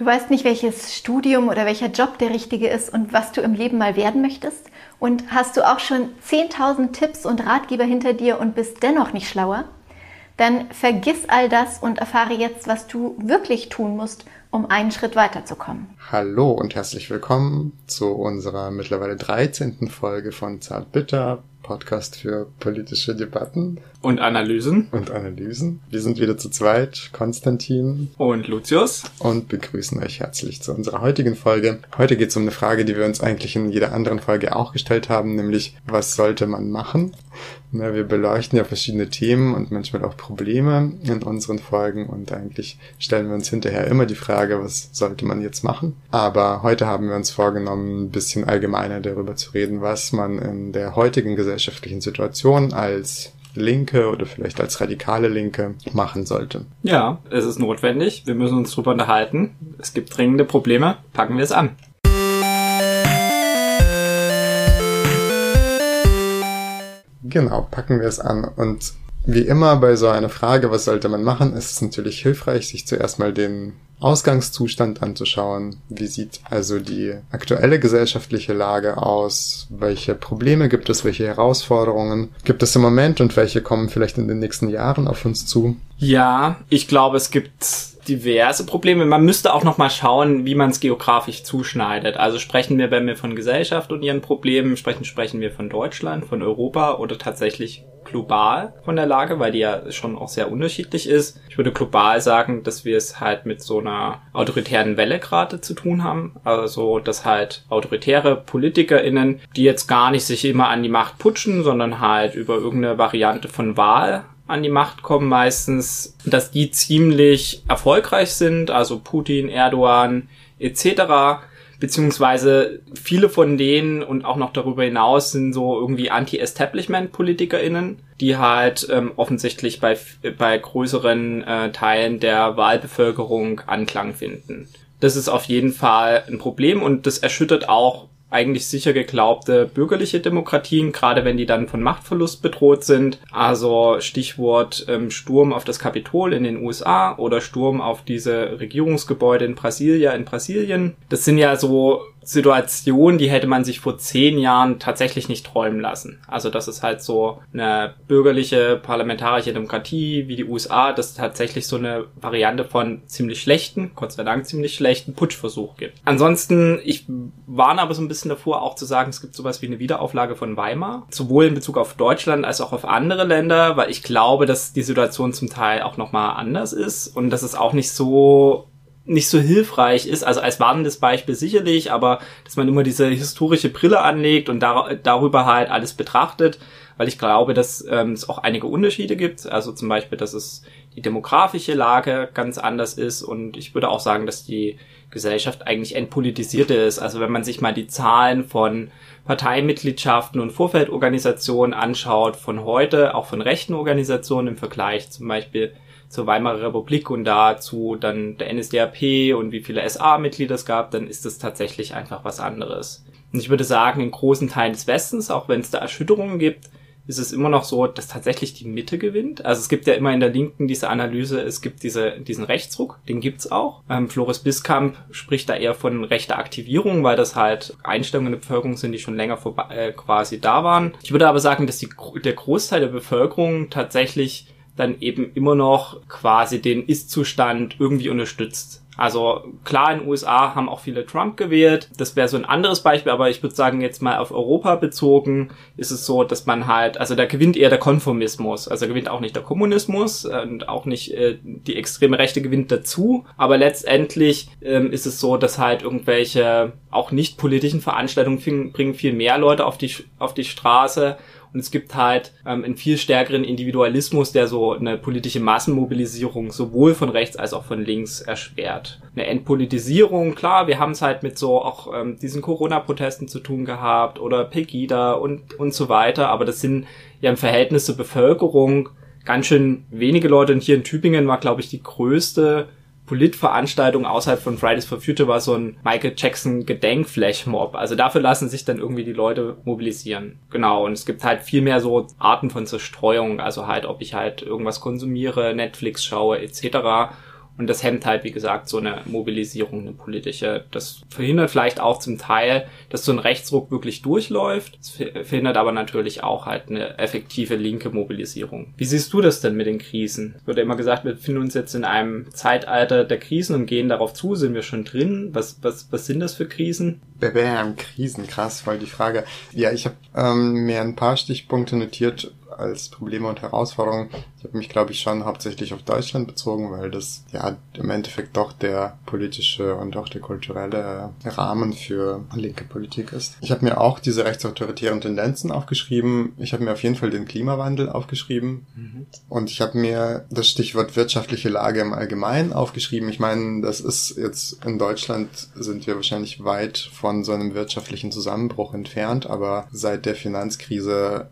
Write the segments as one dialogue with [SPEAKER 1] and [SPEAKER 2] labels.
[SPEAKER 1] Du weißt nicht, welches Studium oder welcher Job der richtige ist und was du im Leben mal werden möchtest? Und hast du auch schon 10.000 Tipps und Ratgeber hinter dir und bist dennoch nicht schlauer? Dann vergiss all das und erfahre jetzt, was du wirklich tun musst, um einen Schritt weiterzukommen.
[SPEAKER 2] Hallo und herzlich willkommen zu unserer mittlerweile 13. Folge von Zartbitter, Podcast für politische Debatten.
[SPEAKER 3] Und Analysen.
[SPEAKER 2] Und Analysen. Wir sind wieder zu zweit, Konstantin.
[SPEAKER 3] Und Lucius.
[SPEAKER 2] Und begrüßen euch herzlich zu unserer heutigen Folge. Heute geht es um eine Frage, die wir uns eigentlich in jeder anderen Folge auch gestellt haben, nämlich, was sollte man machen? Na, wir beleuchten ja verschiedene Themen und manchmal auch Probleme in unseren Folgen und eigentlich stellen wir uns hinterher immer die Frage, was sollte man jetzt machen? Aber heute haben wir uns vorgenommen, ein bisschen allgemeiner darüber zu reden, was man in der heutigen gesellschaftlichen Situation als Linke oder vielleicht als radikale Linke machen sollte.
[SPEAKER 3] Ja, es ist notwendig. Wir müssen uns drüber unterhalten. Es gibt dringende Probleme. Packen wir es an.
[SPEAKER 2] Genau, packen wir es an. Und wie immer bei so einer Frage, was sollte man machen, ist es natürlich hilfreich, sich zuerst mal den Ausgangszustand anzuschauen. Wie sieht also die aktuelle gesellschaftliche Lage aus? Welche Probleme gibt es? Welche Herausforderungen gibt es im Moment und welche kommen vielleicht in den nächsten Jahren auf uns zu?
[SPEAKER 3] Ja, ich glaube, es gibt diverse Probleme. Man müsste auch noch mal schauen, wie man es geografisch zuschneidet. Also sprechen wir, wenn wir von Gesellschaft und ihren Problemen sprechen, sprechen wir von Deutschland, von Europa oder tatsächlich global von der Lage, weil die ja schon auch sehr unterschiedlich ist. Ich würde global sagen, dass wir es halt mit so einer autoritären Welle gerade zu tun haben. Also, dass halt autoritäre PolitikerInnen, die jetzt gar nicht sich immer an die Macht putschen, sondern halt über irgendeine Variante von Wahl an die Macht kommen meistens, dass die ziemlich erfolgreich sind, also Putin, Erdogan etc. Beziehungsweise viele von denen und auch noch darüber hinaus sind so irgendwie Anti-Establishment-PolitikerInnen, die halt ähm, offensichtlich bei, bei größeren äh, Teilen der Wahlbevölkerung Anklang finden. Das ist auf jeden Fall ein Problem und das erschüttert auch eigentlich sicher geglaubte bürgerliche Demokratien, gerade wenn die dann von Machtverlust bedroht sind. Also Stichwort ähm, Sturm auf das Kapitol in den USA oder Sturm auf diese Regierungsgebäude in Brasilia in Brasilien. Das sind ja so Situation, die hätte man sich vor zehn Jahren tatsächlich nicht träumen lassen. Also das ist halt so eine bürgerliche parlamentarische Demokratie wie die USA, das tatsächlich so eine Variante von ziemlich schlechten, Gott sei Dank ziemlich schlechten Putschversuch gibt. Ansonsten, ich warne aber so ein bisschen davor, auch zu sagen, es gibt sowas wie eine Wiederauflage von Weimar, sowohl in Bezug auf Deutschland als auch auf andere Länder, weil ich glaube, dass die Situation zum Teil auch nochmal anders ist und dass es auch nicht so nicht so hilfreich ist, also als warnendes Beispiel sicherlich, aber dass man immer diese historische Brille anlegt und dar darüber halt alles betrachtet, weil ich glaube, dass ähm, es auch einige Unterschiede gibt, also zum Beispiel, dass es die demografische Lage ganz anders ist und ich würde auch sagen, dass die Gesellschaft eigentlich entpolitisierte ist. Also wenn man sich mal die Zahlen von Parteimitgliedschaften und Vorfeldorganisationen anschaut von heute, auch von rechten Organisationen im Vergleich zum Beispiel zur Weimarer Republik und dazu dann der NSDAP und wie viele SA-Mitglieder es gab, dann ist das tatsächlich einfach was anderes. Und ich würde sagen, in großen Teilen des Westens, auch wenn es da Erschütterungen gibt, ist es immer noch so, dass tatsächlich die Mitte gewinnt. Also es gibt ja immer in der Linken diese Analyse, es gibt diese, diesen Rechtsruck, den gibt's auch. Ähm, Floris Biskamp spricht da eher von rechter Aktivierung, weil das halt Einstellungen der Bevölkerung sind, die schon länger vorbei, äh, quasi da waren. Ich würde aber sagen, dass die, der Großteil der Bevölkerung tatsächlich dann eben immer noch quasi den Ist-Zustand irgendwie unterstützt. Also klar, in den USA haben auch viele Trump gewählt. Das wäre so ein anderes Beispiel, aber ich würde sagen, jetzt mal auf Europa bezogen, ist es so, dass man halt, also da gewinnt eher der Konformismus. Also gewinnt auch nicht der Kommunismus und auch nicht äh, die extreme Rechte gewinnt dazu. Aber letztendlich ähm, ist es so, dass halt irgendwelche auch nicht politischen Veranstaltungen bringen viel mehr Leute auf die, auf die Straße und es gibt halt ähm, einen viel stärkeren Individualismus, der so eine politische Massenmobilisierung sowohl von rechts als auch von links erschwert. Eine Entpolitisierung, klar, wir haben es halt mit so auch ähm, diesen Corona-Protesten zu tun gehabt oder Pegida und, und so weiter, aber das sind ja im Verhältnis zur Bevölkerung ganz schön wenige Leute. Und hier in Tübingen war, glaube ich, die größte Politveranstaltung außerhalb von Fridays for Future war so ein Michael Jackson Gedenkflashmob. Also dafür lassen sich dann irgendwie die Leute mobilisieren. Genau. Und es gibt halt viel mehr so Arten von Zerstreuung. Also halt, ob ich halt irgendwas konsumiere, Netflix schaue, etc. Und das hemmt halt, wie gesagt, so eine Mobilisierung, eine politische. Das verhindert vielleicht auch zum Teil, dass so ein Rechtsruck wirklich durchläuft. Das verhindert aber natürlich auch halt eine effektive linke Mobilisierung. Wie siehst du das denn mit den Krisen? Es wird immer gesagt, wir befinden uns jetzt in einem Zeitalter der Krisen und gehen darauf zu. Sind wir schon drin? Was, was, was sind das für Krisen?
[SPEAKER 2] Bam, Krisen, krass, weil die Frage. Ja, ich habe ähm, mir ein paar Stichpunkte notiert, als Probleme und Herausforderungen. Ich habe mich, glaube ich, schon hauptsächlich auf Deutschland bezogen, weil das ja im Endeffekt doch der politische und auch der kulturelle Rahmen für linke Politik ist. Ich habe mir auch diese rechtsautoritären Tendenzen aufgeschrieben. Ich habe mir auf jeden Fall den Klimawandel aufgeschrieben. Mhm. Und ich habe mir das Stichwort wirtschaftliche Lage im Allgemeinen aufgeschrieben. Ich meine, das ist jetzt in Deutschland sind wir wahrscheinlich weit von so einem wirtschaftlichen Zusammenbruch entfernt, aber seit der Finanzkrise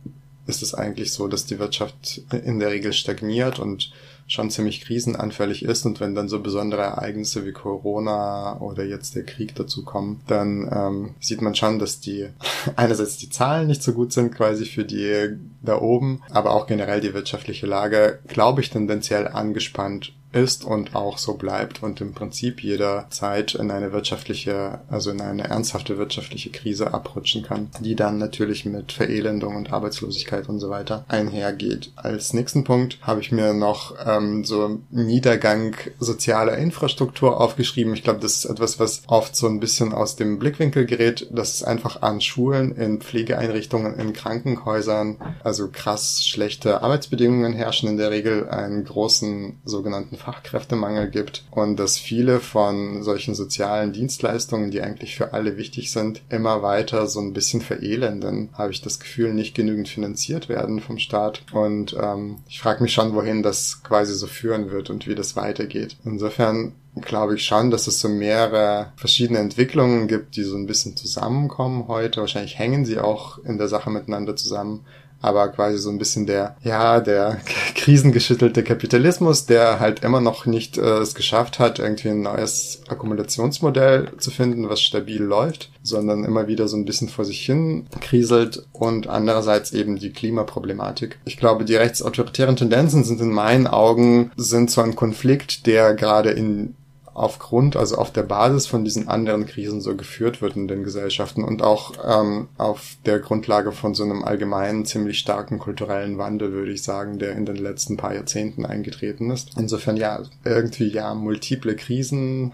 [SPEAKER 2] ist es eigentlich so, dass die Wirtschaft in der Regel stagniert und schon ziemlich krisenanfällig ist. Und wenn dann so besondere Ereignisse wie Corona oder jetzt der Krieg dazu kommen, dann ähm, sieht man schon, dass die einerseits die Zahlen nicht so gut sind quasi für die da oben, aber auch generell die wirtschaftliche Lage, glaube ich, tendenziell angespannt ist und auch so bleibt und im Prinzip jederzeit in eine wirtschaftliche, also in eine ernsthafte wirtschaftliche Krise abrutschen kann, die dann natürlich mit Verelendung und Arbeitslosigkeit und so weiter einhergeht. Als nächsten Punkt habe ich mir noch ähm, so Niedergang sozialer Infrastruktur aufgeschrieben. Ich glaube, das ist etwas, was oft so ein bisschen aus dem Blickwinkel gerät, dass es einfach an Schulen, in Pflegeeinrichtungen, in Krankenhäusern, also krass schlechte Arbeitsbedingungen herrschen in der Regel, einen großen sogenannten Fachkräftemangel gibt und dass viele von solchen sozialen Dienstleistungen, die eigentlich für alle wichtig sind, immer weiter so ein bisschen verelenden, habe ich das Gefühl, nicht genügend finanziert werden vom Staat. Und ähm, ich frage mich schon, wohin das quasi so führen wird und wie das weitergeht. Insofern glaube ich schon, dass es so mehrere verschiedene Entwicklungen gibt, die so ein bisschen zusammenkommen heute. Wahrscheinlich hängen sie auch in der Sache miteinander zusammen aber quasi so ein bisschen der, ja, der krisengeschüttelte Kapitalismus, der halt immer noch nicht äh, es geschafft hat, irgendwie ein neues Akkumulationsmodell zu finden, was stabil läuft, sondern immer wieder so ein bisschen vor sich hin kriselt und andererseits eben die Klimaproblematik. Ich glaube, die rechtsautoritären Tendenzen sind in meinen Augen sind so ein Konflikt, der gerade in aufgrund, also auf der Basis von diesen anderen Krisen so geführt wird in den Gesellschaften und auch ähm, auf der Grundlage von so einem allgemeinen, ziemlich starken kulturellen Wandel, würde ich sagen, der in den letzten paar Jahrzehnten eingetreten ist. Insofern ja, irgendwie ja, multiple Krisen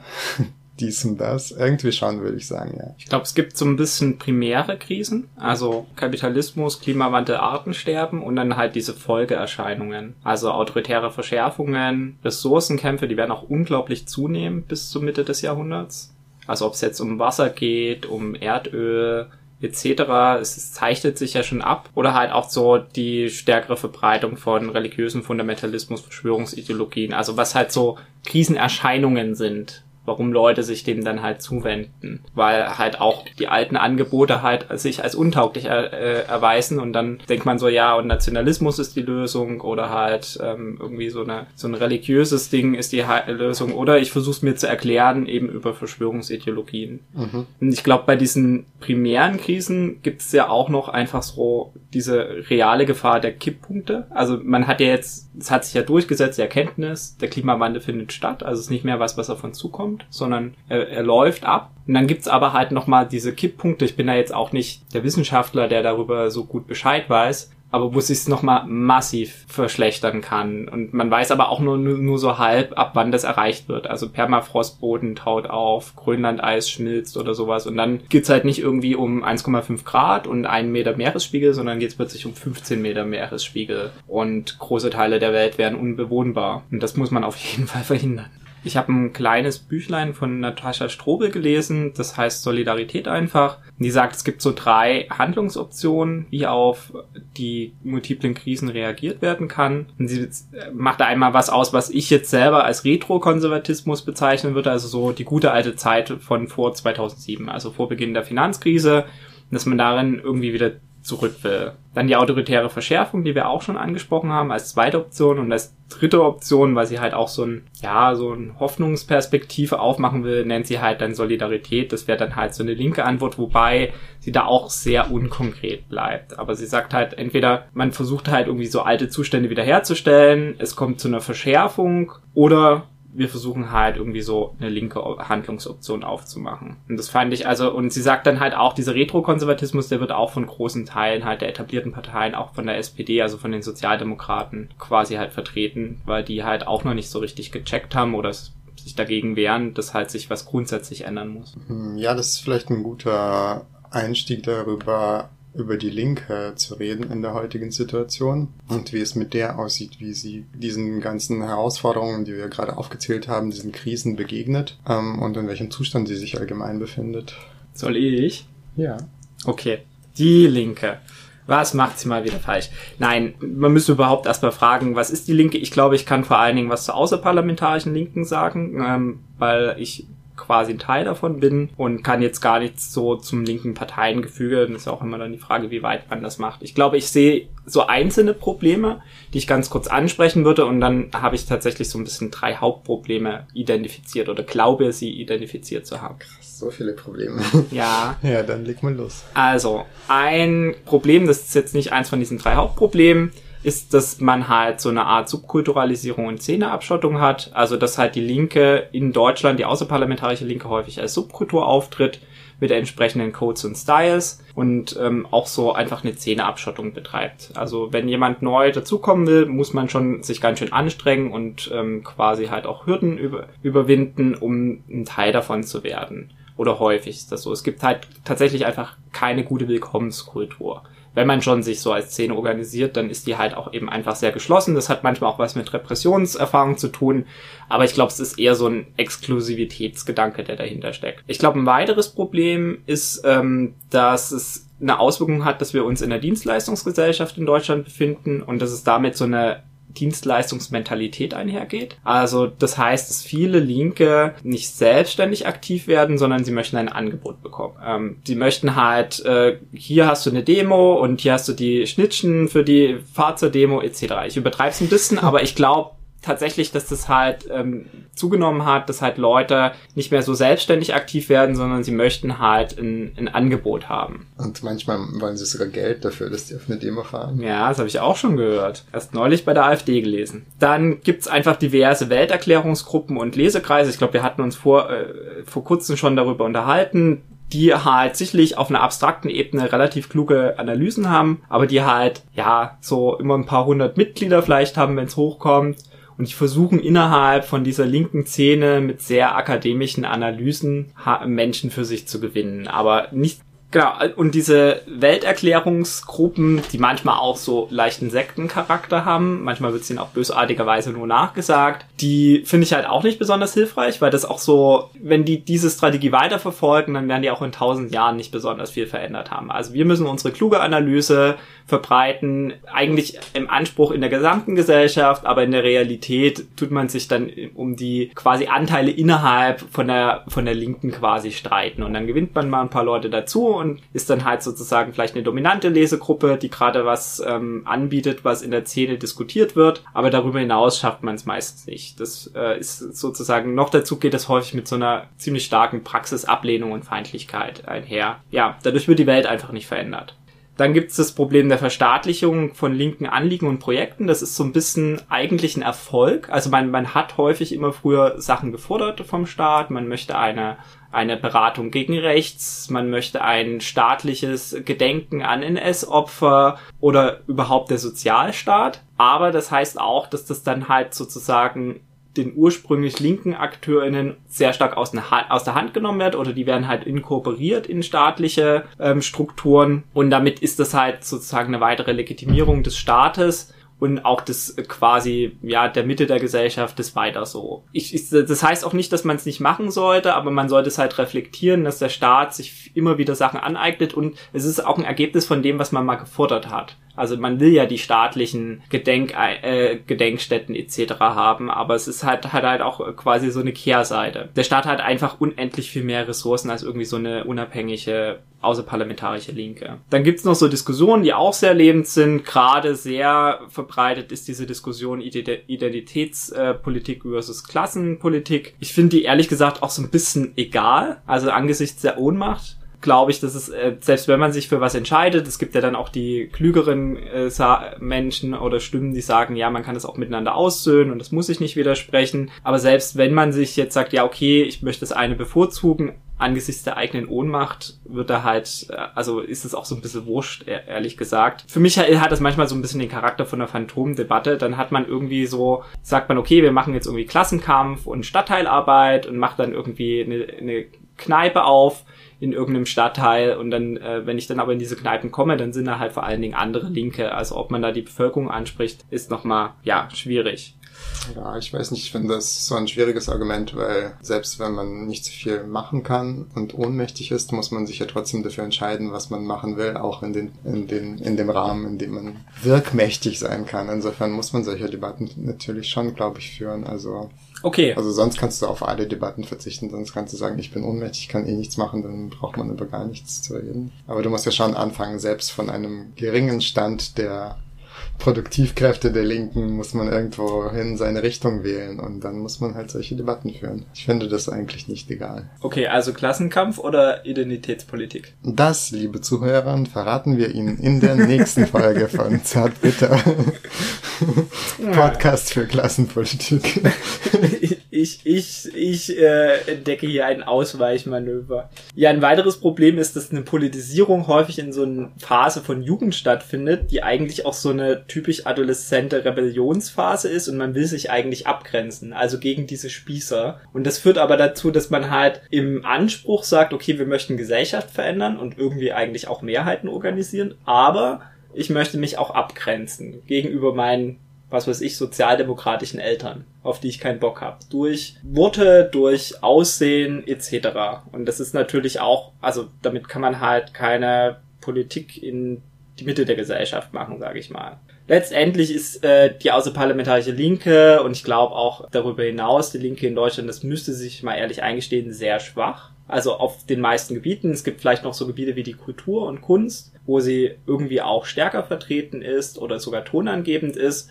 [SPEAKER 2] dies und das. Irgendwie schon, würde ich sagen, ja.
[SPEAKER 3] Ich glaube, es gibt so ein bisschen primäre Krisen, also Kapitalismus, Klimawandel, Artensterben und dann halt diese Folgeerscheinungen. Also autoritäre Verschärfungen, Ressourcenkämpfe, die werden auch unglaublich zunehmen bis zur Mitte des Jahrhunderts. Also ob es jetzt um Wasser geht, um Erdöl, etc. Es zeichnet sich ja schon ab. Oder halt auch so die stärkere Verbreitung von religiösen Fundamentalismus, Verschwörungsideologien. Also was halt so Krisenerscheinungen sind warum Leute sich dem dann halt zuwenden. Weil halt auch die alten Angebote halt sich als untauglich er, äh, erweisen und dann denkt man so, ja, und Nationalismus ist die Lösung oder halt ähm, irgendwie so eine so ein religiöses Ding ist die Lösung oder ich versuche es mir zu erklären eben über Verschwörungsideologien. Mhm. Und ich glaube, bei diesen primären Krisen gibt es ja auch noch einfach so diese reale Gefahr der Kipppunkte. Also man hat ja jetzt, es hat sich ja durchgesetzt, die Erkenntnis, der Klimawandel findet statt, also es ist nicht mehr was, was auf uns zukommt kommt, sondern er, er läuft ab. Und dann gibt's aber halt nochmal diese Kipppunkte. Ich bin da jetzt auch nicht der Wissenschaftler, der darüber so gut Bescheid weiß, aber wo es sich nochmal massiv verschlechtern kann. Und man weiß aber auch nur, nur, nur so halb, ab wann das erreicht wird. Also Permafrostboden taut auf, Grönlandeis schmilzt oder sowas. Und dann geht's halt nicht irgendwie um 1,5 Grad und einen Meter Meeresspiegel, sondern geht's plötzlich um 15 Meter Meeresspiegel. Und große Teile der Welt werden unbewohnbar. Und das muss man auf jeden Fall verhindern. Ich habe ein kleines Büchlein von Natascha Strobel gelesen, das heißt Solidarität einfach. Die sagt, es gibt so drei Handlungsoptionen, wie auf die multiplen Krisen reagiert werden kann. Und sie macht da einmal was aus, was ich jetzt selber als Retrokonservatismus bezeichnen würde, also so die gute alte Zeit von vor 2007, also vor Beginn der Finanzkrise, dass man darin irgendwie wieder zurück will. Dann die autoritäre Verschärfung, die wir auch schon angesprochen haben, als zweite Option und als dritte Option, weil sie halt auch so ein, ja, so ein Hoffnungsperspektive aufmachen will, nennt sie halt dann Solidarität. Das wäre dann halt so eine linke Antwort, wobei sie da auch sehr unkonkret bleibt. Aber sie sagt halt entweder, man versucht halt irgendwie so alte Zustände wiederherzustellen, es kommt zu einer Verschärfung oder wir versuchen halt irgendwie so eine linke Handlungsoption aufzumachen. Und das fand ich also, und sie sagt dann halt auch, dieser Retrokonservatismus, der wird auch von großen Teilen halt der etablierten Parteien, auch von der SPD, also von den Sozialdemokraten quasi halt vertreten, weil die halt auch noch nicht so richtig gecheckt haben oder sich dagegen wehren, dass halt sich was grundsätzlich ändern muss.
[SPEAKER 2] Hm, ja, das ist vielleicht ein guter Einstieg darüber, über die Linke zu reden in der heutigen Situation und wie es mit der aussieht, wie sie diesen ganzen Herausforderungen, die wir gerade aufgezählt haben, diesen Krisen begegnet ähm, und in welchem Zustand sie sich allgemein befindet.
[SPEAKER 3] Soll ich?
[SPEAKER 2] Ja.
[SPEAKER 3] Okay. Die Linke. Was macht sie mal wieder falsch? Nein, man müsste überhaupt erstmal fragen, was ist die Linke? Ich glaube, ich kann vor allen Dingen was zur außerparlamentarischen Linken sagen, ähm, weil ich quasi ein Teil davon bin und kann jetzt gar nichts so zum linken Parteiengefüge. Das ist auch immer dann die Frage, wie weit man das macht. Ich glaube, ich sehe so einzelne Probleme, die ich ganz kurz ansprechen würde und dann habe ich tatsächlich so ein bisschen drei Hauptprobleme identifiziert oder glaube sie identifiziert zu haben.
[SPEAKER 2] Krass, so viele Probleme.
[SPEAKER 3] Ja.
[SPEAKER 2] ja, dann leg mal los.
[SPEAKER 3] Also, ein Problem, das ist jetzt nicht eins von diesen drei Hauptproblemen, ist, dass man halt so eine Art Subkulturalisierung und Szeneabschottung hat. Also, dass halt die Linke in Deutschland, die außerparlamentarische Linke häufig als Subkultur auftritt mit entsprechenden Codes und Styles und ähm, auch so einfach eine Szeneabschottung betreibt. Also wenn jemand neu dazukommen will, muss man schon sich ganz schön anstrengen und ähm, quasi halt auch Hürden über, überwinden, um ein Teil davon zu werden. Oder häufig ist das so. Es gibt halt tatsächlich einfach keine gute Willkommenskultur wenn man schon sich so als Szene organisiert, dann ist die halt auch eben einfach sehr geschlossen. Das hat manchmal auch was mit Repressionserfahrung zu tun, aber ich glaube, es ist eher so ein Exklusivitätsgedanke, der dahinter steckt. Ich glaube, ein weiteres Problem ist, ähm, dass es eine Auswirkung hat, dass wir uns in der Dienstleistungsgesellschaft in Deutschland befinden und dass es damit so eine Dienstleistungsmentalität einhergeht. Also das heißt, dass viele Linke nicht selbstständig aktiv werden, sondern sie möchten ein Angebot bekommen. Ähm, sie möchten halt, äh, hier hast du eine Demo und hier hast du die Schnittchen für die Fahrzeuhdemo etc. Ich übertreibe es ein bisschen, aber ich glaube, tatsächlich, dass das halt ähm, zugenommen hat, dass halt Leute nicht mehr so selbstständig aktiv werden, sondern sie möchten halt ein, ein Angebot haben.
[SPEAKER 2] Und manchmal wollen sie sogar Geld dafür, dass die auf eine Demo fahren.
[SPEAKER 3] Ja, das habe ich auch schon gehört. Erst neulich bei der AfD gelesen. Dann gibt's einfach diverse Welterklärungsgruppen und Lesekreise. Ich glaube, wir hatten uns vor, äh, vor kurzem schon darüber unterhalten die halt sicherlich auf einer abstrakten Ebene relativ kluge Analysen haben, aber die halt, ja, so immer ein paar hundert Mitglieder vielleicht haben, wenn es hochkommt und die versuchen innerhalb von dieser linken Szene mit sehr akademischen Analysen Menschen für sich zu gewinnen. Aber nicht Genau, und diese Welterklärungsgruppen, die manchmal auch so leichten Sektencharakter haben, manchmal wird es ihnen auch bösartigerweise nur nachgesagt, die finde ich halt auch nicht besonders hilfreich, weil das auch so, wenn die diese Strategie weiterverfolgen, dann werden die auch in tausend Jahren nicht besonders viel verändert haben. Also wir müssen unsere kluge Analyse verbreiten, eigentlich im Anspruch in der gesamten Gesellschaft, aber in der Realität tut man sich dann um die quasi Anteile innerhalb von der, von der Linken quasi streiten und dann gewinnt man mal ein paar Leute dazu und ist dann halt sozusagen vielleicht eine dominante Lesegruppe, die gerade was ähm, anbietet, was in der Szene diskutiert wird, aber darüber hinaus schafft man es meistens nicht. Das äh, ist sozusagen, noch dazu geht es häufig mit so einer ziemlich starken Praxisablehnung und Feindlichkeit einher. Ja, dadurch wird die Welt einfach nicht verändert. Dann gibt es das Problem der Verstaatlichung von linken Anliegen und Projekten. Das ist so ein bisschen eigentlich ein Erfolg. Also man, man hat häufig immer früher Sachen gefordert vom Staat. Man möchte eine, eine Beratung gegen rechts. Man möchte ein staatliches Gedenken an NS-Opfer oder überhaupt der Sozialstaat. Aber das heißt auch, dass das dann halt sozusagen den ursprünglich linken AkteurInnen sehr stark aus, aus, der Hand genommen wird oder die werden halt inkorporiert in staatliche ähm, Strukturen. Und damit ist das halt sozusagen eine weitere Legitimierung des Staates und auch das quasi ja der Mitte der Gesellschaft ist weiter so. Ich, ich, das heißt auch nicht, dass man es nicht machen sollte, aber man sollte es halt reflektieren, dass der Staat sich immer wieder Sachen aneignet und es ist auch ein Ergebnis von dem, was man mal gefordert hat. Also man will ja die staatlichen Gedenk äh, Gedenkstätten etc. haben, aber es ist halt, hat halt auch quasi so eine Kehrseite. Der Staat hat einfach unendlich viel mehr Ressourcen als irgendwie so eine unabhängige außerparlamentarische Linke. Dann gibt's noch so Diskussionen, die auch sehr lebend sind. Gerade sehr verbreitet ist diese Diskussion Identitätspolitik versus Klassenpolitik. Ich finde die ehrlich gesagt auch so ein bisschen egal. Also angesichts der Ohnmacht glaube ich, dass es, äh, selbst wenn man sich für was entscheidet, es gibt ja dann auch die klügeren äh, Menschen oder Stimmen, die sagen, ja, man kann das auch miteinander aussöhnen und das muss ich nicht widersprechen. Aber selbst wenn man sich jetzt sagt, ja, okay, ich möchte das eine bevorzugen, angesichts der eigenen Ohnmacht wird da halt, äh, also ist es auch so ein bisschen wurscht, e-, ehrlich gesagt. Für mich hat das manchmal so ein bisschen den Charakter von einer Phantomdebatte. Dann hat man irgendwie so, sagt man, okay, wir machen jetzt irgendwie Klassenkampf und Stadtteilarbeit und macht dann irgendwie eine, eine Kneipe auf in irgendeinem Stadtteil und dann, äh, wenn ich dann aber in diese Kneipen komme, dann sind da halt vor allen Dingen andere Linke. Also ob man da die Bevölkerung anspricht, ist nochmal, ja, schwierig.
[SPEAKER 2] Ja, ich weiß nicht, ich finde das so ein schwieriges Argument, weil selbst wenn man nicht so viel machen kann und ohnmächtig ist, muss man sich ja trotzdem dafür entscheiden, was man machen will, auch in den, in den, in dem Rahmen, in dem man wirkmächtig sein kann. Insofern muss man solche Debatten natürlich schon, glaube ich, führen. Also
[SPEAKER 3] Okay.
[SPEAKER 2] Also sonst kannst du auf alle Debatten verzichten, sonst kannst du sagen, ich bin ohnmächtig, kann eh nichts machen, dann braucht man über gar nichts zu reden. Aber du musst ja schon anfangen, selbst von einem geringen Stand der Produktivkräfte der Linken muss man irgendwo hin seine Richtung wählen und dann muss man halt solche Debatten führen. Ich finde das eigentlich nicht egal.
[SPEAKER 3] Okay, also Klassenkampf oder Identitätspolitik?
[SPEAKER 2] Das, liebe Zuhörer, verraten wir Ihnen in der nächsten Folge von Zartbitter. Podcast für Klassenpolitik.
[SPEAKER 3] ich, ich, ich äh, entdecke hier ein Ausweichmanöver. Ja, ein weiteres Problem ist, dass eine Politisierung häufig in so einer Phase von Jugend stattfindet, die eigentlich auch so eine typisch adoleszente Rebellionsphase ist und man will sich eigentlich abgrenzen, also gegen diese Spießer. Und das führt aber dazu, dass man halt im Anspruch sagt, okay, wir möchten Gesellschaft verändern und irgendwie eigentlich auch Mehrheiten organisieren, aber ich möchte mich auch abgrenzen gegenüber meinen was weiß ich, sozialdemokratischen Eltern, auf die ich keinen Bock habe. Durch Worte, durch Aussehen etc. Und das ist natürlich auch, also damit kann man halt keine Politik in die Mitte der Gesellschaft machen, sage ich mal. Letztendlich ist äh, die außerparlamentarische Linke und ich glaube auch darüber hinaus die Linke in Deutschland, das müsste sich mal ehrlich eingestehen, sehr schwach. Also auf den meisten Gebieten. Es gibt vielleicht noch so Gebiete wie die Kultur und Kunst, wo sie irgendwie auch stärker vertreten ist oder sogar tonangebend ist.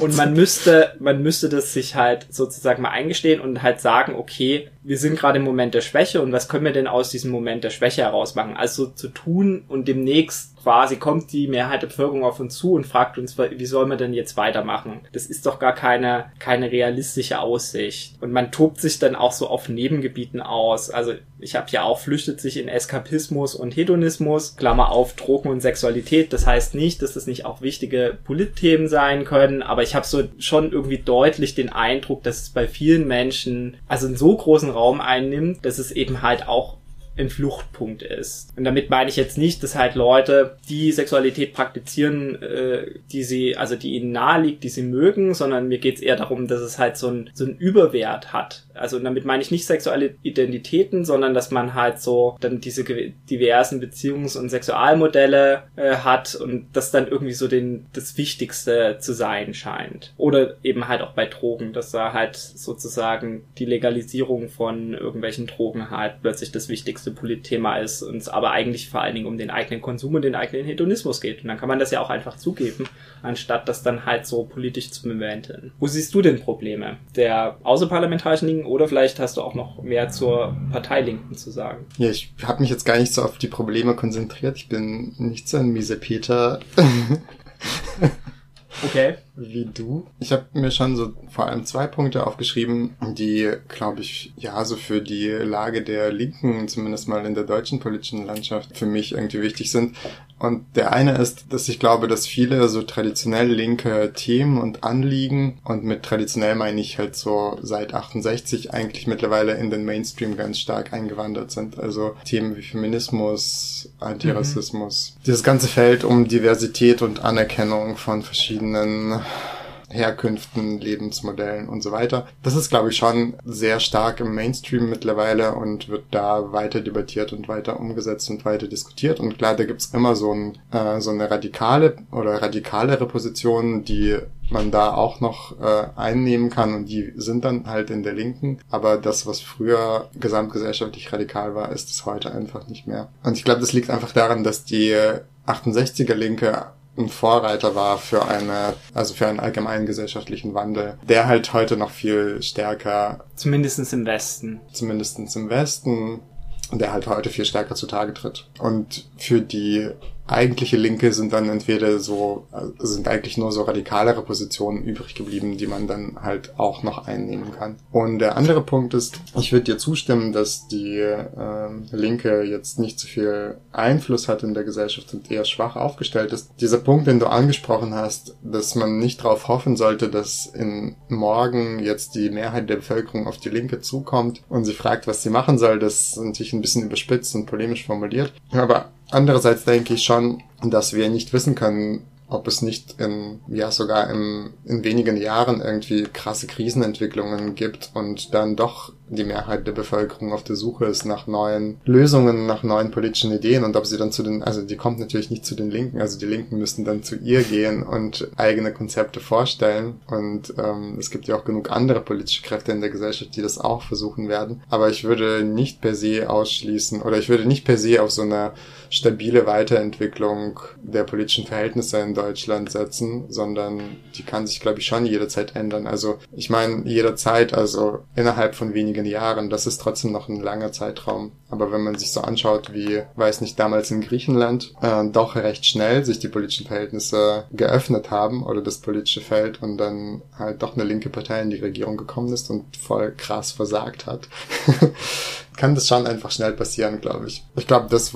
[SPEAKER 3] Und man müsste, man müsste das sich halt sozusagen mal eingestehen und halt sagen, okay, wir sind gerade im Moment der Schwäche und was können wir denn aus diesem Moment der Schwäche heraus machen? Also zu tun und demnächst quasi kommt die Mehrheit der Bevölkerung auf uns zu und fragt uns, wie sollen wir denn jetzt weitermachen? Das ist doch gar keine, keine realistische Aussicht. Und man tobt sich dann auch so auf Nebengebieten aus. Also ich habe ja auch flüchtet sich in Eskapismus und Hedonismus, Klammer auf Drogen und Sexualität. Das heißt nicht, dass das nicht auch wichtige Politthemen sein können, aber ich habe so schon irgendwie deutlich den Eindruck, dass es bei vielen Menschen also einen so großen Raum einnimmt, dass es eben halt auch ein Fluchtpunkt ist. Und damit meine ich jetzt nicht, dass halt Leute, die Sexualität praktizieren, äh, die sie, also die ihnen nahe liegt, die sie mögen, sondern mir geht's eher darum, dass es halt so ein, so ein Überwert hat. Also damit meine ich nicht sexuelle Identitäten, sondern dass man halt so dann diese diversen Beziehungs- und Sexualmodelle äh, hat und das dann irgendwie so den, das Wichtigste zu sein scheint. Oder eben halt auch bei Drogen, dass da halt sozusagen die Legalisierung von irgendwelchen Drogen halt plötzlich das Wichtigste wichtigste Politthema ist und es aber eigentlich vor allen Dingen um den eigenen Konsum und den eigenen Hedonismus geht. Und dann kann man das ja auch einfach zugeben, anstatt das dann halt so politisch zu bewältigen. Wo siehst du denn Probleme? Der außerparlamentarischen Linken oder vielleicht hast du auch noch mehr zur Parteilinken zu sagen?
[SPEAKER 2] Ja, ich habe mich jetzt gar nicht so auf die Probleme konzentriert. Ich bin nicht so ein miese Peter.
[SPEAKER 3] Okay.
[SPEAKER 2] Wie du. Ich habe mir schon so vor allem zwei Punkte aufgeschrieben, die, glaube ich, ja, so für die Lage der Linken, zumindest mal in der deutschen politischen Landschaft, für mich irgendwie wichtig sind. Und der eine ist, dass ich glaube, dass viele so traditionell linke Themen und Anliegen, und mit traditionell meine ich halt so seit 68 eigentlich mittlerweile in den Mainstream ganz stark eingewandert sind. Also Themen wie Feminismus, Antirassismus. Mhm. Dieses ganze Feld um Diversität und Anerkennung von verschiedenen Herkünften, Lebensmodellen und so weiter. Das ist, glaube ich, schon sehr stark im Mainstream mittlerweile und wird da weiter debattiert und weiter umgesetzt und weiter diskutiert. Und klar, da gibt's immer so, ein, äh, so eine radikale oder radikalere Position, die man da auch noch äh, einnehmen kann und die sind dann halt in der Linken. Aber das, was früher gesamtgesellschaftlich radikal war, ist es heute einfach nicht mehr. Und ich glaube, das liegt einfach daran, dass die 68er Linke ein Vorreiter war für eine, also für einen allgemeinen gesellschaftlichen Wandel, der halt heute noch viel stärker.
[SPEAKER 3] Zumindestens im Westen.
[SPEAKER 2] Zumindestens im Westen. der halt heute viel stärker zutage tritt. Und für die eigentliche Linke sind dann entweder so, sind eigentlich nur so radikalere Positionen übrig geblieben, die man dann halt auch noch einnehmen kann. Und der andere Punkt ist, ich würde dir zustimmen, dass die äh, Linke jetzt nicht so viel Einfluss hat in der Gesellschaft und eher schwach aufgestellt ist. Dieser Punkt, den du angesprochen hast, dass man nicht darauf hoffen sollte, dass in morgen jetzt die Mehrheit der Bevölkerung auf die Linke zukommt und sie fragt, was sie machen soll, das ist natürlich ein bisschen überspitzt und polemisch formuliert. Aber Andererseits denke ich schon, dass wir nicht wissen können, ob es nicht in, ja sogar in, in wenigen Jahren irgendwie krasse Krisenentwicklungen gibt und dann doch die Mehrheit der Bevölkerung auf der Suche ist nach neuen Lösungen, nach neuen politischen Ideen und ob sie dann zu den, also die kommt natürlich nicht zu den Linken, also die Linken müssten dann zu ihr gehen und eigene Konzepte vorstellen und ähm, es gibt ja auch genug andere politische Kräfte in der Gesellschaft, die das auch versuchen werden, aber ich würde nicht per se ausschließen oder ich würde nicht per se auf so eine stabile Weiterentwicklung der politischen Verhältnisse in Deutschland setzen, sondern die kann sich, glaube ich, schon jederzeit ändern. Also ich meine, jederzeit, also innerhalb von wenigen Jahren. Das ist trotzdem noch ein langer Zeitraum. Aber wenn man sich so anschaut, wie, weiß nicht, damals in Griechenland äh, doch recht schnell sich die politischen Verhältnisse geöffnet haben oder das politische Feld und dann halt doch eine linke Partei in die Regierung gekommen ist und voll krass versagt hat, kann das schon einfach schnell passieren, glaube ich. Ich glaube, das,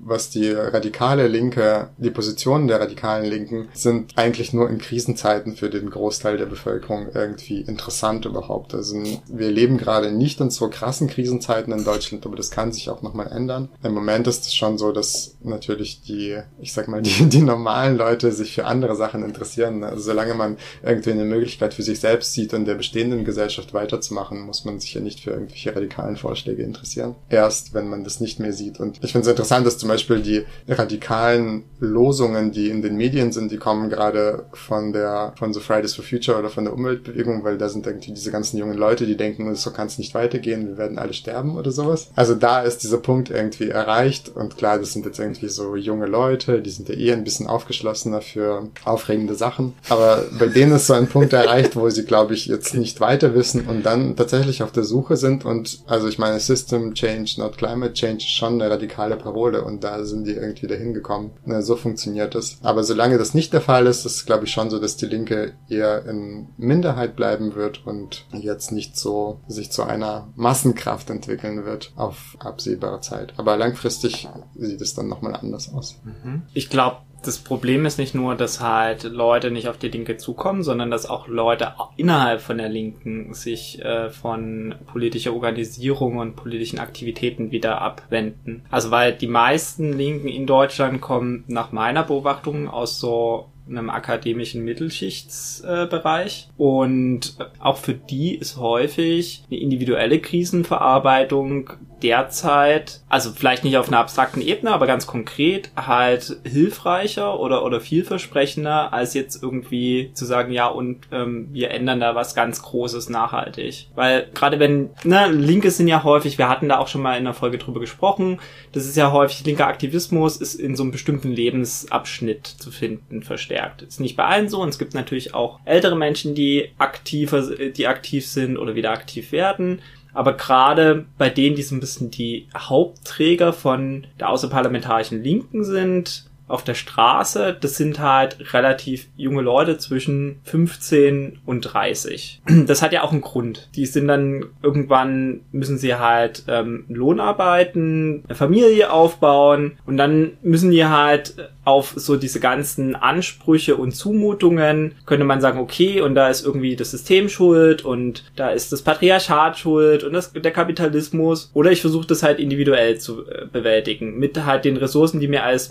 [SPEAKER 2] was die radikale Linke, die Positionen der radikalen Linken sind eigentlich nur in Krisenzeiten für den Großteil der Bevölkerung irgendwie interessant überhaupt. Also wir leben gerade nicht in so krassen Krisenzeiten in Deutschland, aber das kann sich auch nochmal ändern. Im Moment ist es schon so, dass natürlich die, ich sag mal, die, die normalen Leute sich für andere Sachen interessieren. Also solange man irgendwie eine Möglichkeit für sich selbst sieht, in der bestehenden Gesellschaft weiterzumachen, muss man sich ja nicht für irgendwelche radikalen Vorschläge Vorschläge interessieren. Erst wenn man das nicht mehr sieht. Und ich finde es interessant, dass zum Beispiel die radikalen Losungen, die in den Medien sind, die kommen gerade von der, von so Fridays for Future oder von der Umweltbewegung, weil da sind irgendwie diese ganzen jungen Leute, die denken, so kann es nicht weitergehen, wir werden alle sterben oder sowas. Also da ist dieser Punkt irgendwie erreicht und klar, das sind jetzt irgendwie so junge Leute, die sind ja eh ein bisschen aufgeschlossener für aufregende Sachen. Aber bei denen ist so ein Punkt erreicht, wo sie, glaube ich, jetzt nicht weiter wissen und dann tatsächlich auf der Suche sind und also ich meine, System Change, not Climate Change ist schon eine radikale Parole und da sind die irgendwie dahin gekommen. So funktioniert das. Aber solange das nicht der Fall ist, ist glaube ich schon so, dass die Linke eher in Minderheit bleiben wird und jetzt nicht so sich zu einer Massenkraft entwickeln wird auf absehbare Zeit. Aber langfristig sieht es dann nochmal anders aus.
[SPEAKER 3] Mhm. Ich glaube, das Problem ist nicht nur, dass halt Leute nicht auf die Linke zukommen, sondern dass auch Leute auch innerhalb von der Linken sich äh, von politischer Organisierung und politischen Aktivitäten wieder abwenden. Also weil die meisten Linken in Deutschland kommen nach meiner Beobachtung aus so einem akademischen Mittelschichtsbereich. Äh, und auch für die ist häufig eine individuelle Krisenverarbeitung derzeit, also vielleicht nicht auf einer abstrakten Ebene, aber ganz konkret halt hilfreicher oder, oder vielversprechender, als jetzt irgendwie zu sagen, ja, und ähm, wir ändern da was ganz Großes nachhaltig. Weil gerade wenn, ne, Linke sind ja häufig, wir hatten da auch schon mal in der Folge drüber gesprochen, das ist ja häufig, linker Aktivismus ist in so einem bestimmten Lebensabschnitt zu finden, verstärkt. Ist nicht bei allen so und es gibt natürlich auch ältere Menschen, die aktiver, die aktiv sind oder wieder aktiv werden. Aber gerade bei denen, die so ein bisschen die Hauptträger von der außerparlamentarischen Linken sind, auf der Straße, das sind halt relativ junge Leute zwischen 15 und 30. Das hat ja auch einen Grund. Die sind dann irgendwann müssen sie halt ähm, Lohn arbeiten, eine Familie aufbauen und dann müssen die halt auf so diese ganzen Ansprüche und Zumutungen könnte man sagen, okay, und da ist irgendwie das System schuld und da ist das Patriarchat schuld und das, der Kapitalismus. Oder ich versuche das halt individuell zu äh, bewältigen mit halt den Ressourcen, die mir als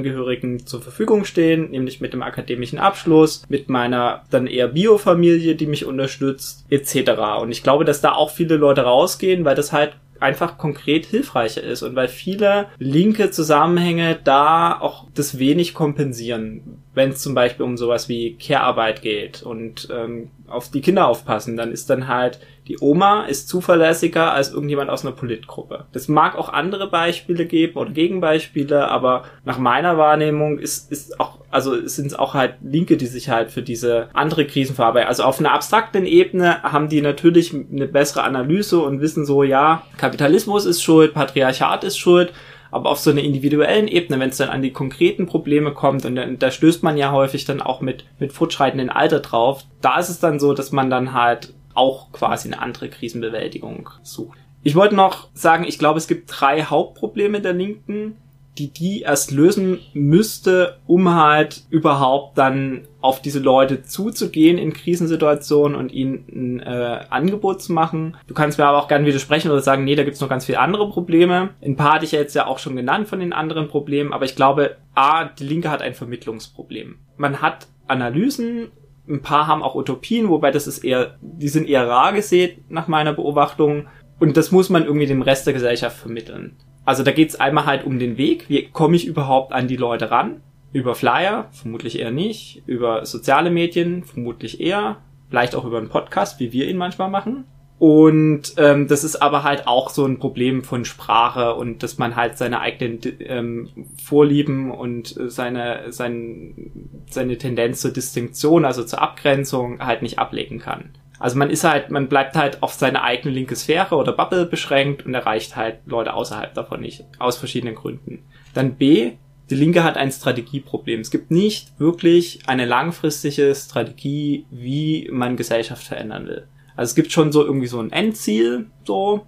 [SPEAKER 3] Mittelschichtsangehörigen zur Verfügung stehen, nämlich mit dem akademischen Abschluss, mit meiner dann eher Biofamilie, die mich unterstützt, etc. Und ich glaube, dass da auch viele Leute rausgehen, weil das halt einfach konkret hilfreicher ist und weil viele linke Zusammenhänge da auch das wenig kompensieren wenn es zum Beispiel um sowas wie Care-Arbeit geht und ähm, auf die Kinder aufpassen, dann ist dann halt die Oma ist zuverlässiger als irgendjemand aus einer Politgruppe. Das mag auch andere Beispiele geben oder Gegenbeispiele, aber nach meiner Wahrnehmung ist, ist auch, also sind es auch halt Linke, die sich halt für diese andere Krisen verarbeiten. Also auf einer abstrakten Ebene haben die natürlich eine bessere Analyse und wissen so, ja, Kapitalismus ist schuld, Patriarchat ist schuld, aber auf so einer individuellen Ebene, wenn es dann an die konkreten Probleme kommt, und da stößt man ja häufig dann auch mit, mit fortschreitendem Alter drauf, da ist es dann so, dass man dann halt auch quasi eine andere Krisenbewältigung sucht. Ich wollte noch sagen, ich glaube, es gibt drei Hauptprobleme der Linken, die die erst lösen müsste, um halt überhaupt dann auf diese Leute zuzugehen in Krisensituationen und ihnen ein äh, Angebot zu machen. Du kannst mir aber auch gerne widersprechen oder sagen, nee, da gibt's noch ganz viele andere Probleme. Ein paar hatte ich ja jetzt ja auch schon genannt von den anderen Problemen, aber ich glaube, A, die Linke hat ein Vermittlungsproblem. Man hat Analysen, ein paar haben auch Utopien, wobei das ist eher, die sind eher rar gesät nach meiner Beobachtung. Und das muss man irgendwie dem Rest der Gesellschaft vermitteln. Also da geht's einmal halt um den Weg. Wie komme ich überhaupt an die Leute ran? Über Flyer? Vermutlich eher nicht. Über soziale Medien? Vermutlich eher. Vielleicht auch über einen Podcast, wie wir ihn manchmal machen. Und ähm, das ist aber halt auch so ein Problem von Sprache und dass man halt seine eigenen ähm, Vorlieben und seine, sein, seine Tendenz zur Distinktion, also zur Abgrenzung, halt nicht ablegen kann. Also man ist halt, man bleibt halt auf seine eigene linke Sphäre oder Bubble beschränkt und erreicht halt Leute außerhalb davon nicht, aus verschiedenen Gründen. Dann B, die Linke hat ein Strategieproblem. Es gibt nicht wirklich eine langfristige Strategie, wie man Gesellschaft verändern will. Also es gibt schon so irgendwie so ein Endziel, so.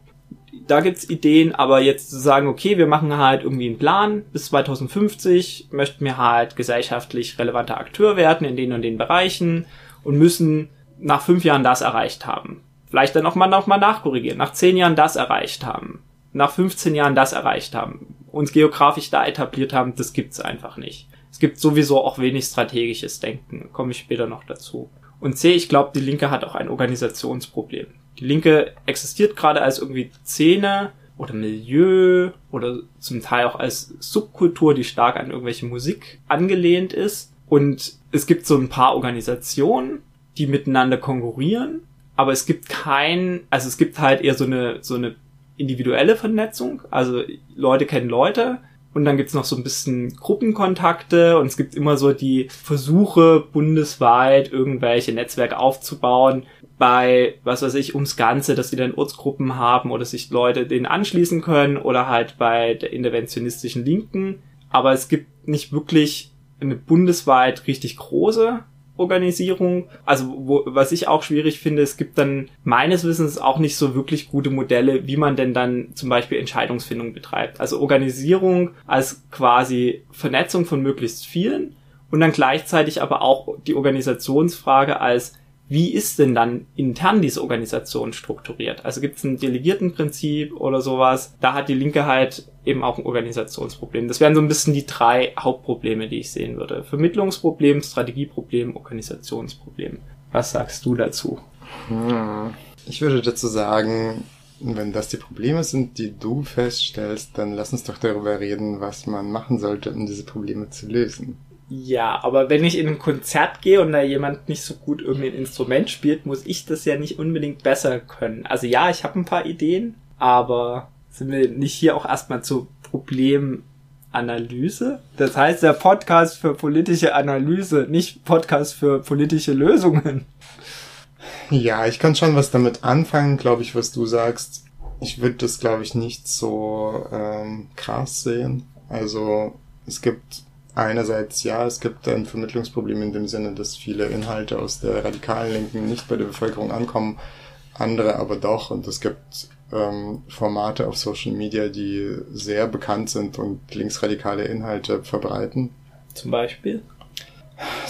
[SPEAKER 3] Da gibt's Ideen, aber jetzt zu sagen, okay, wir machen halt irgendwie einen Plan, bis 2050 möchten wir halt gesellschaftlich relevanter Akteur werden in den und den Bereichen und müssen nach fünf Jahren das erreicht haben. Vielleicht dann nochmal noch mal nachkorrigieren, nach zehn Jahren das erreicht haben, nach 15 Jahren das erreicht haben, uns geografisch da etabliert haben, das gibt's einfach nicht. Es gibt sowieso auch wenig strategisches Denken, komme ich später noch dazu. Und C, ich glaube, die Linke hat auch ein Organisationsproblem. Die Linke existiert gerade als irgendwie Szene oder Milieu oder zum Teil auch als Subkultur, die stark an irgendwelche Musik angelehnt ist. Und es gibt so ein paar Organisationen, die miteinander konkurrieren, aber es gibt kein, also es gibt halt eher so eine, so eine individuelle Vernetzung, also Leute kennen Leute und dann gibt's noch so ein bisschen Gruppenkontakte und es gibt immer so die Versuche, bundesweit irgendwelche Netzwerke aufzubauen, bei, was weiß ich, ums Ganze, dass die dann Ortsgruppen haben oder sich Leute denen anschließen können oder halt bei der interventionistischen Linken. Aber es gibt nicht wirklich eine bundesweit richtig große Organisierung. Also wo, was ich auch schwierig finde, es gibt dann meines Wissens auch nicht so wirklich gute Modelle, wie man denn dann zum Beispiel Entscheidungsfindung betreibt. Also Organisierung als quasi Vernetzung von möglichst vielen und dann gleichzeitig aber auch die Organisationsfrage als wie ist denn dann intern diese Organisation strukturiert? Also gibt es ein Delegiertenprinzip oder sowas? Da hat die Linke halt eben auch ein Organisationsproblem. Das wären so ein bisschen die drei Hauptprobleme, die ich sehen würde. Vermittlungsproblem, Strategieproblem, Organisationsproblem. Was sagst du dazu?
[SPEAKER 2] Hm. Ich würde dazu sagen, wenn das die Probleme sind, die du feststellst, dann lass uns doch darüber reden, was man machen sollte, um diese Probleme zu lösen.
[SPEAKER 3] Ja, aber wenn ich in ein Konzert gehe und da jemand nicht so gut irgendein Instrument spielt, muss ich das ja nicht unbedingt besser können. Also ja, ich habe ein paar Ideen, aber sind wir nicht hier auch erstmal zur Problemanalyse? Das heißt der Podcast für politische Analyse, nicht Podcast für politische Lösungen.
[SPEAKER 2] Ja, ich kann schon was damit anfangen, glaube ich, was du sagst. Ich würde das, glaube ich, nicht so ähm, krass sehen. Also es gibt Einerseits ja, es gibt ein Vermittlungsproblem in dem Sinne, dass viele Inhalte aus der radikalen Linken nicht bei der Bevölkerung ankommen, andere aber doch. Und es gibt ähm, Formate auf Social Media, die sehr bekannt sind und linksradikale Inhalte verbreiten.
[SPEAKER 3] Zum Beispiel?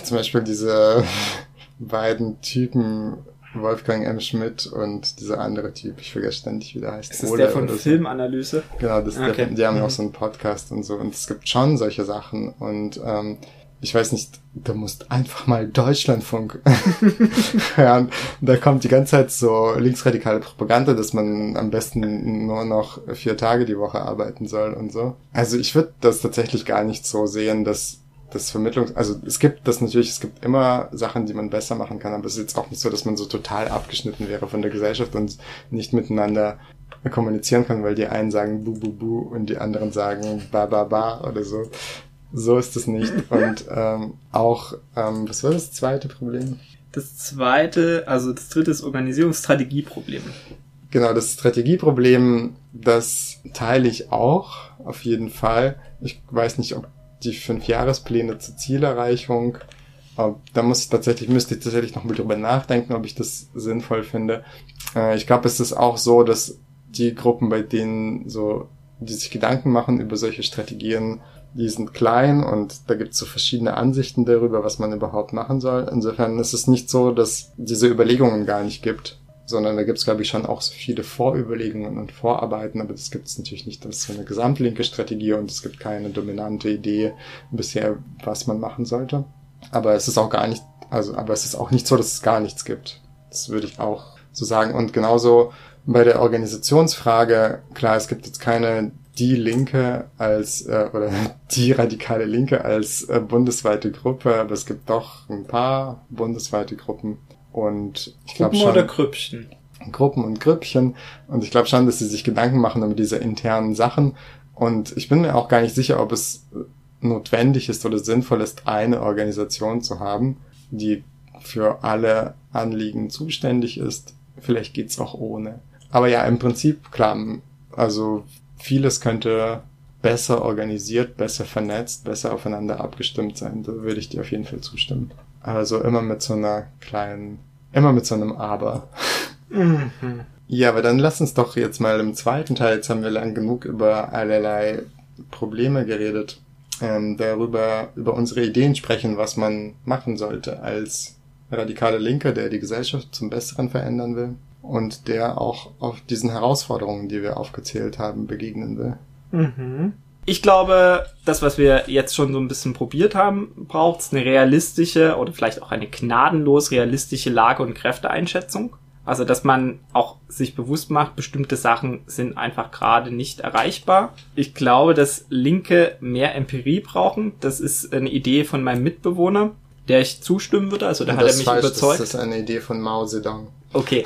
[SPEAKER 2] Zum Beispiel diese beiden Typen Wolfgang M. Schmidt und dieser andere Typ, ich vergesse ständig, wie der heißt.
[SPEAKER 3] Ist das Ole der von Filmanalyse?
[SPEAKER 2] So. Genau, das okay. der, die haben ja auch mhm. so einen Podcast und so und es gibt schon solche Sachen und ähm, ich weiß nicht, du musst einfach mal Deutschlandfunk hören. Da kommt die ganze Zeit so linksradikale Propaganda, dass man am besten nur noch vier Tage die Woche arbeiten soll und so. Also ich würde das tatsächlich gar nicht so sehen, dass das Vermittlungs, also es gibt das natürlich, es gibt immer Sachen, die man besser machen kann, aber es ist jetzt auch nicht so, dass man so total abgeschnitten wäre von der Gesellschaft und nicht miteinander kommunizieren kann, weil die einen sagen bu bu bu und die anderen sagen ba ba ba oder so. So ist es nicht. Und ähm, auch, ähm, was war das zweite Problem?
[SPEAKER 3] Das zweite, also das dritte ist Organisierungsstrategieproblem.
[SPEAKER 2] Genau, das Strategieproblem, das teile ich auch, auf jeden Fall. Ich weiß nicht, ob die fünf Jahrespläne zur Zielerreichung, da muss ich tatsächlich, müsste ich tatsächlich noch mal drüber nachdenken, ob ich das sinnvoll finde. Äh, ich glaube, es ist auch so, dass die Gruppen, bei denen so, die sich Gedanken machen über solche Strategien, die sind klein und da gibt es so verschiedene Ansichten darüber, was man überhaupt machen soll. Insofern ist es nicht so, dass diese Überlegungen gar nicht gibt, sondern da gibt es, glaube ich, schon auch so viele Vorüberlegungen und Vorarbeiten, aber das gibt es natürlich nicht. Das ist so eine gesamtlinke Strategie und es gibt keine dominante Idee bisher, was man machen sollte. Aber es ist auch gar nicht, also, aber es ist auch nicht so, dass es gar nichts gibt. Das würde ich auch so sagen. Und genauso bei der Organisationsfrage, klar, es gibt jetzt keine die Linke als äh, oder die radikale Linke als äh, bundesweite Gruppe, aber es gibt doch ein paar bundesweite Gruppen und ich glaube schon
[SPEAKER 3] oder Grüppchen.
[SPEAKER 2] Gruppen und Grüppchen und ich glaube schon, dass sie sich Gedanken machen über diese internen Sachen und ich bin mir auch gar nicht sicher, ob es notwendig ist oder sinnvoll ist, eine Organisation zu haben, die für alle Anliegen zuständig ist. Vielleicht geht's auch ohne. Aber ja, im Prinzip, klar, also vieles könnte besser organisiert, besser vernetzt, besser aufeinander abgestimmt sein. Da würde ich dir auf jeden Fall zustimmen. Also immer mit so einer kleinen, immer mit so einem Aber. Mhm. Ja, aber dann lass uns doch jetzt mal im zweiten Teil, jetzt haben wir lang genug über allerlei Probleme geredet, ähm, darüber, über unsere Ideen sprechen, was man machen sollte als radikale Linke, der die Gesellschaft zum Besseren verändern will und der auch auf diesen Herausforderungen, die wir aufgezählt haben, begegnen will.
[SPEAKER 3] Mhm. Ich glaube, das, was wir jetzt schon so ein bisschen probiert haben, braucht es eine realistische oder vielleicht auch eine gnadenlos realistische Lage- und Kräfteeinschätzung. Also, dass man auch sich bewusst macht, bestimmte Sachen sind einfach gerade nicht erreichbar. Ich glaube, dass Linke mehr Empirie brauchen. Das ist eine Idee von meinem Mitbewohner, der ich zustimmen würde. Also, da hat er mich falsch, überzeugt.
[SPEAKER 2] Das ist eine Idee von Mao Zedong.
[SPEAKER 3] Okay.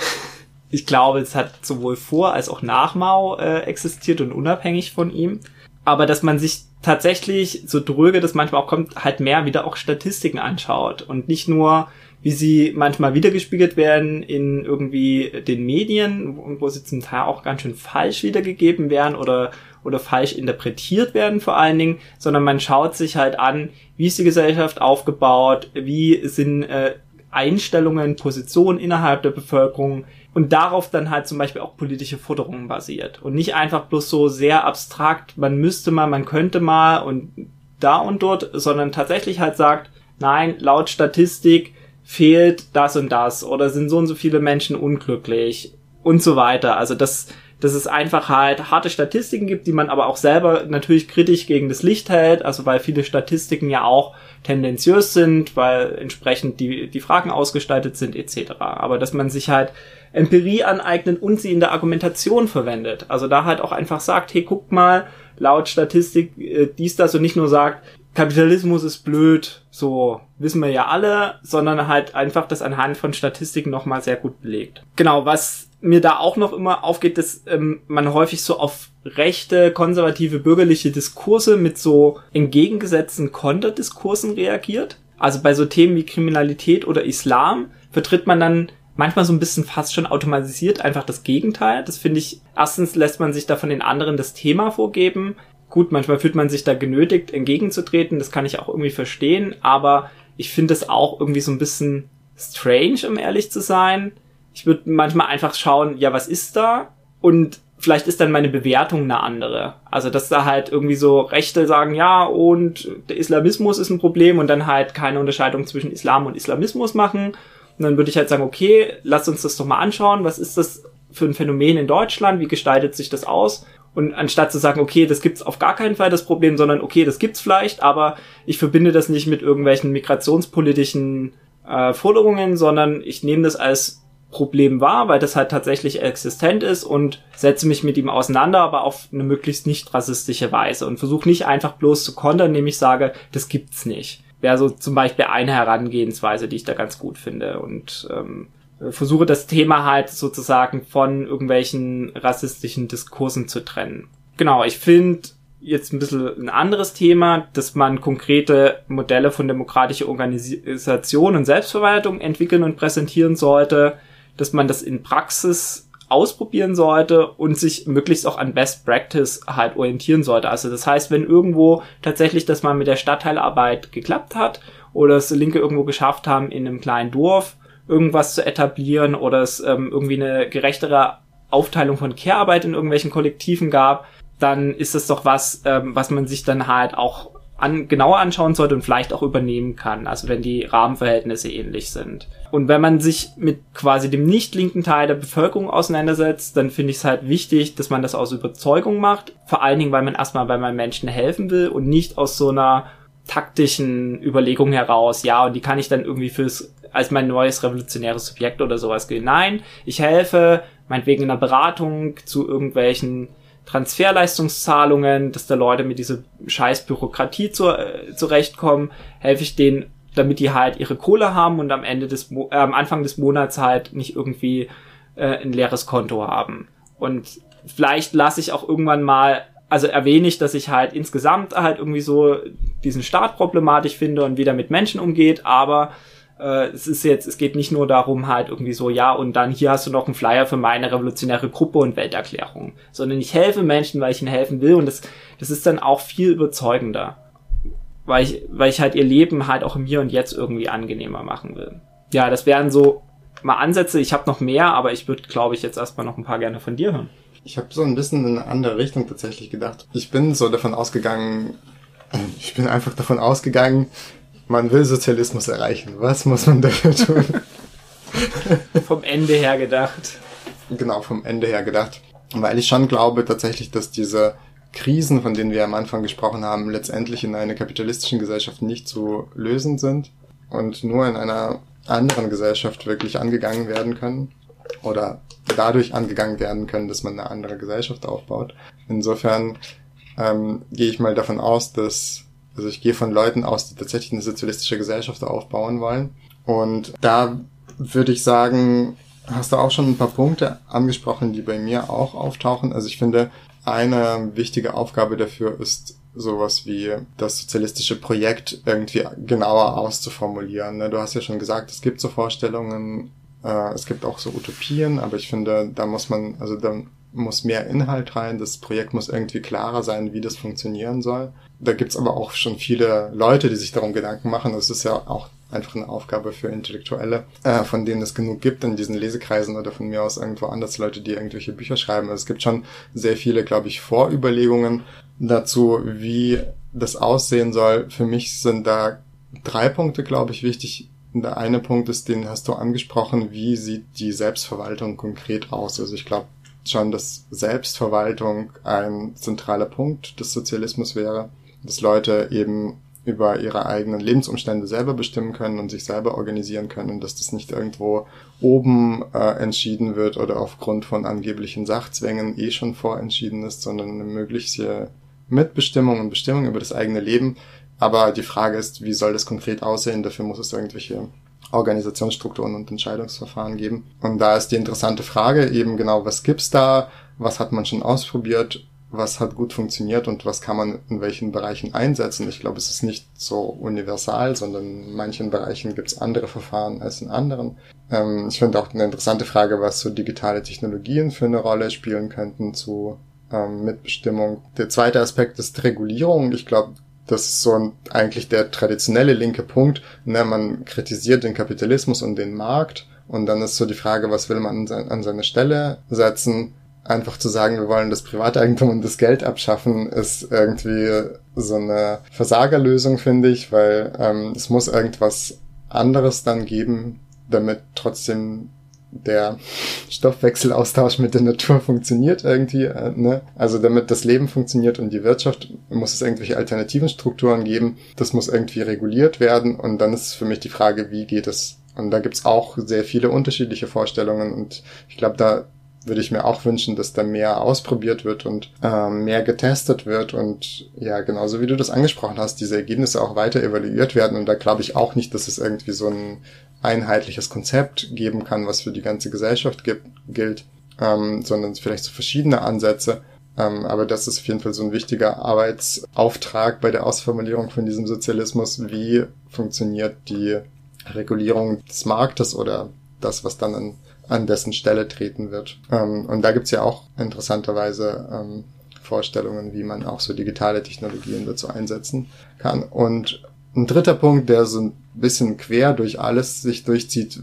[SPEAKER 3] Ich glaube, es hat sowohl vor als auch nach Mao äh, existiert und unabhängig von ihm. Aber dass man sich tatsächlich, so dröge das manchmal auch kommt, halt mehr wieder auch Statistiken anschaut und nicht nur, wie sie manchmal wiedergespiegelt werden in irgendwie den Medien, wo sie zum Teil auch ganz schön falsch wiedergegeben werden oder, oder falsch interpretiert werden vor allen Dingen, sondern man schaut sich halt an, wie ist die Gesellschaft aufgebaut, wie sind äh, Einstellungen, Positionen innerhalb der Bevölkerung, und darauf dann halt zum Beispiel auch politische Forderungen basiert und nicht einfach bloß so sehr abstrakt, man müsste mal, man könnte mal und da und dort, sondern tatsächlich halt sagt, nein, laut Statistik fehlt das und das oder sind so und so viele Menschen unglücklich und so weiter. Also das, dass es einfach halt harte Statistiken gibt, die man aber auch selber natürlich kritisch gegen das Licht hält, also weil viele Statistiken ja auch tendenziös sind, weil entsprechend die, die Fragen ausgestaltet sind etc. Aber dass man sich halt Empirie aneignen und sie in der Argumentation verwendet. Also da halt auch einfach sagt, hey, guckt mal, laut Statistik äh, dies, das und nicht nur sagt, Kapitalismus ist blöd, so wissen wir ja alle, sondern halt einfach das anhand von Statistiken nochmal sehr gut belegt. Genau, was mir da auch noch immer aufgeht, dass ähm, man häufig so auf rechte, konservative, bürgerliche Diskurse mit so entgegengesetzten Konterdiskursen reagiert. Also bei so Themen wie Kriminalität oder Islam vertritt man dann manchmal so ein bisschen fast schon automatisiert einfach das Gegenteil. Das finde ich, erstens lässt man sich da von den anderen das Thema vorgeben. Gut, manchmal fühlt man sich da genötigt, entgegenzutreten, das kann ich auch irgendwie verstehen, aber ich finde es auch irgendwie so ein bisschen strange, um ehrlich zu sein. Ich würde manchmal einfach schauen, ja, was ist da? Und vielleicht ist dann meine Bewertung eine andere. Also, dass da halt irgendwie so Rechte sagen, ja, und der Islamismus ist ein Problem und dann halt keine Unterscheidung zwischen Islam und Islamismus machen und dann würde ich halt sagen, okay, lass uns das doch mal anschauen. Was ist das für ein Phänomen in Deutschland? Wie gestaltet sich das aus? Und anstatt zu sagen, okay, das gibt's auf gar keinen Fall das Problem, sondern okay, das gibt's vielleicht, aber ich verbinde das nicht mit irgendwelchen migrationspolitischen äh, Forderungen, sondern ich nehme das als Problem wahr, weil das halt tatsächlich existent ist und setze mich mit ihm auseinander, aber auf eine möglichst nicht rassistische Weise und versuche nicht einfach bloß zu kontern, indem ich sage, das gibt's nicht. Wäre so zum Beispiel eine Herangehensweise, die ich da ganz gut finde und ähm, versuche das Thema halt sozusagen von irgendwelchen rassistischen Diskursen zu trennen. Genau, ich finde jetzt ein bisschen ein anderes Thema, dass man konkrete Modelle von demokratischer Organisation und Selbstverwaltung entwickeln und präsentieren sollte, dass man das in Praxis ausprobieren sollte und sich möglichst auch an Best Practice halt orientieren sollte. Also das heißt, wenn irgendwo tatsächlich das mal mit der Stadtteilarbeit geklappt hat oder es Linke irgendwo geschafft haben, in einem kleinen Dorf irgendwas zu etablieren oder es ähm, irgendwie eine gerechtere Aufteilung von Care-Arbeit in irgendwelchen Kollektiven gab, dann ist es doch was, ähm, was man sich dann halt auch an, genauer anschauen sollte und vielleicht auch übernehmen kann, also wenn die Rahmenverhältnisse ähnlich sind. Und wenn man sich mit quasi dem nicht linken Teil der Bevölkerung auseinandersetzt, dann finde ich es halt wichtig, dass man das aus Überzeugung macht, vor allen Dingen, weil man erstmal bei meinen Menschen helfen will und nicht aus so einer taktischen Überlegung heraus, ja, und die kann ich dann irgendwie fürs als mein neues revolutionäres Subjekt oder sowas gehen. Nein, ich helfe, meinetwegen in einer Beratung zu irgendwelchen Transferleistungszahlungen, dass da Leute mit dieser scheiß Bürokratie zu, äh, zurechtkommen, helfe ich denen, damit die halt ihre Kohle haben und am Ende des äh, am Anfang des Monats halt nicht irgendwie äh, ein leeres Konto haben. Und vielleicht lasse ich auch irgendwann mal, also erwähne ich, dass ich halt insgesamt halt irgendwie so diesen Staat problematisch finde und wie der mit Menschen umgeht, aber äh, es ist jetzt, es geht nicht nur darum halt irgendwie so, ja, und dann hier hast du noch einen Flyer für meine revolutionäre Gruppe und Welterklärung, sondern ich helfe Menschen, weil ich ihnen helfen will und das, das ist dann auch viel überzeugender, weil ich, weil ich halt ihr Leben halt auch im Hier und Jetzt irgendwie angenehmer machen will. Ja, das wären so mal Ansätze. Ich habe noch mehr, aber ich würde, glaube ich, jetzt erstmal noch ein paar gerne von dir hören.
[SPEAKER 2] Ich habe so ein bisschen in eine andere Richtung tatsächlich gedacht. Ich bin so davon ausgegangen, ich bin einfach davon ausgegangen, man will Sozialismus erreichen. Was muss man dafür tun?
[SPEAKER 3] vom Ende her gedacht.
[SPEAKER 2] Genau, vom Ende her gedacht. Weil ich schon glaube tatsächlich, dass diese Krisen, von denen wir am Anfang gesprochen haben, letztendlich in einer kapitalistischen Gesellschaft nicht zu lösen sind und nur in einer anderen Gesellschaft wirklich angegangen werden können oder dadurch angegangen werden können, dass man eine andere Gesellschaft aufbaut. Insofern ähm, gehe ich mal davon aus, dass also ich gehe von Leuten aus, die tatsächlich eine sozialistische Gesellschaft aufbauen wollen. Und da würde ich sagen, hast du auch schon ein paar Punkte angesprochen, die bei mir auch auftauchen. Also ich finde, eine wichtige Aufgabe dafür ist, sowas wie das sozialistische Projekt irgendwie genauer auszuformulieren. Ne? Du hast ja schon gesagt, es gibt so Vorstellungen, äh, es gibt auch so Utopien, aber ich finde, da muss man, also da muss mehr Inhalt rein, das Projekt muss irgendwie klarer sein, wie das funktionieren soll. Da gibt's aber auch schon viele Leute, die sich darum Gedanken machen. Das ist ja auch einfach eine Aufgabe für Intellektuelle, äh, von denen es genug gibt in diesen Lesekreisen oder von mir aus irgendwo anders Leute, die irgendwelche Bücher schreiben. Also es gibt schon sehr viele, glaube ich, Vorüberlegungen dazu, wie das aussehen soll. Für mich sind da drei Punkte, glaube ich, wichtig. Der eine Punkt ist, den hast du angesprochen, wie sieht die Selbstverwaltung konkret aus? Also ich glaube, schon, dass Selbstverwaltung ein zentraler Punkt des Sozialismus wäre, dass Leute eben über ihre eigenen Lebensumstände selber bestimmen können und sich selber organisieren können, dass das nicht irgendwo oben äh, entschieden wird oder aufgrund von angeblichen Sachzwängen eh schon vorentschieden ist, sondern eine mögliche Mitbestimmung und Bestimmung über das eigene Leben. Aber die Frage ist, wie soll das konkret aussehen? Dafür muss es irgendwelche Organisationsstrukturen und Entscheidungsverfahren geben. Und da ist die interessante Frage eben genau, was gibt's da? Was hat man schon ausprobiert? Was hat gut funktioniert und was kann man in welchen Bereichen einsetzen? Ich glaube, es ist nicht so universal, sondern in manchen Bereichen gibt's andere Verfahren als in anderen. Ähm, ich finde auch eine interessante Frage, was so digitale Technologien für eine Rolle spielen könnten zu ähm, Mitbestimmung. Der zweite Aspekt ist Regulierung. Ich glaube, das ist so eigentlich der traditionelle linke Punkt. Ne? Man kritisiert den Kapitalismus und den Markt und dann ist so die Frage, was will man an seine Stelle setzen? Einfach zu sagen, wir wollen das Privateigentum und das Geld abschaffen, ist irgendwie so eine Versagerlösung, finde ich, weil ähm, es muss irgendwas anderes dann geben, damit trotzdem der Stoffwechselaustausch mit der Natur funktioniert irgendwie. Äh, ne? Also damit das Leben funktioniert und die Wirtschaft, muss es irgendwelche alternativen Strukturen geben. Das muss irgendwie reguliert werden. Und dann ist für mich die Frage, wie geht es Und da gibt's auch sehr viele unterschiedliche Vorstellungen und ich glaube, da würde ich mir auch wünschen, dass da mehr ausprobiert wird und ähm, mehr getestet wird und ja, genauso wie du das angesprochen hast, diese Ergebnisse auch weiter evaluiert werden und da glaube ich auch nicht, dass es irgendwie so ein einheitliches Konzept geben kann, was für die ganze Gesellschaft gibt, gilt, ähm, sondern vielleicht so verschiedene Ansätze. Ähm, aber das ist auf jeden Fall so ein wichtiger Arbeitsauftrag bei der Ausformulierung von diesem Sozialismus. Wie funktioniert die Regulierung des Marktes oder das, was dann an an dessen Stelle treten wird. Ähm, und da gibt's ja auch interessanterweise ähm, Vorstellungen, wie man auch so digitale Technologien dazu einsetzen kann. Und ein dritter Punkt, der so ein bisschen quer durch alles sich durchzieht,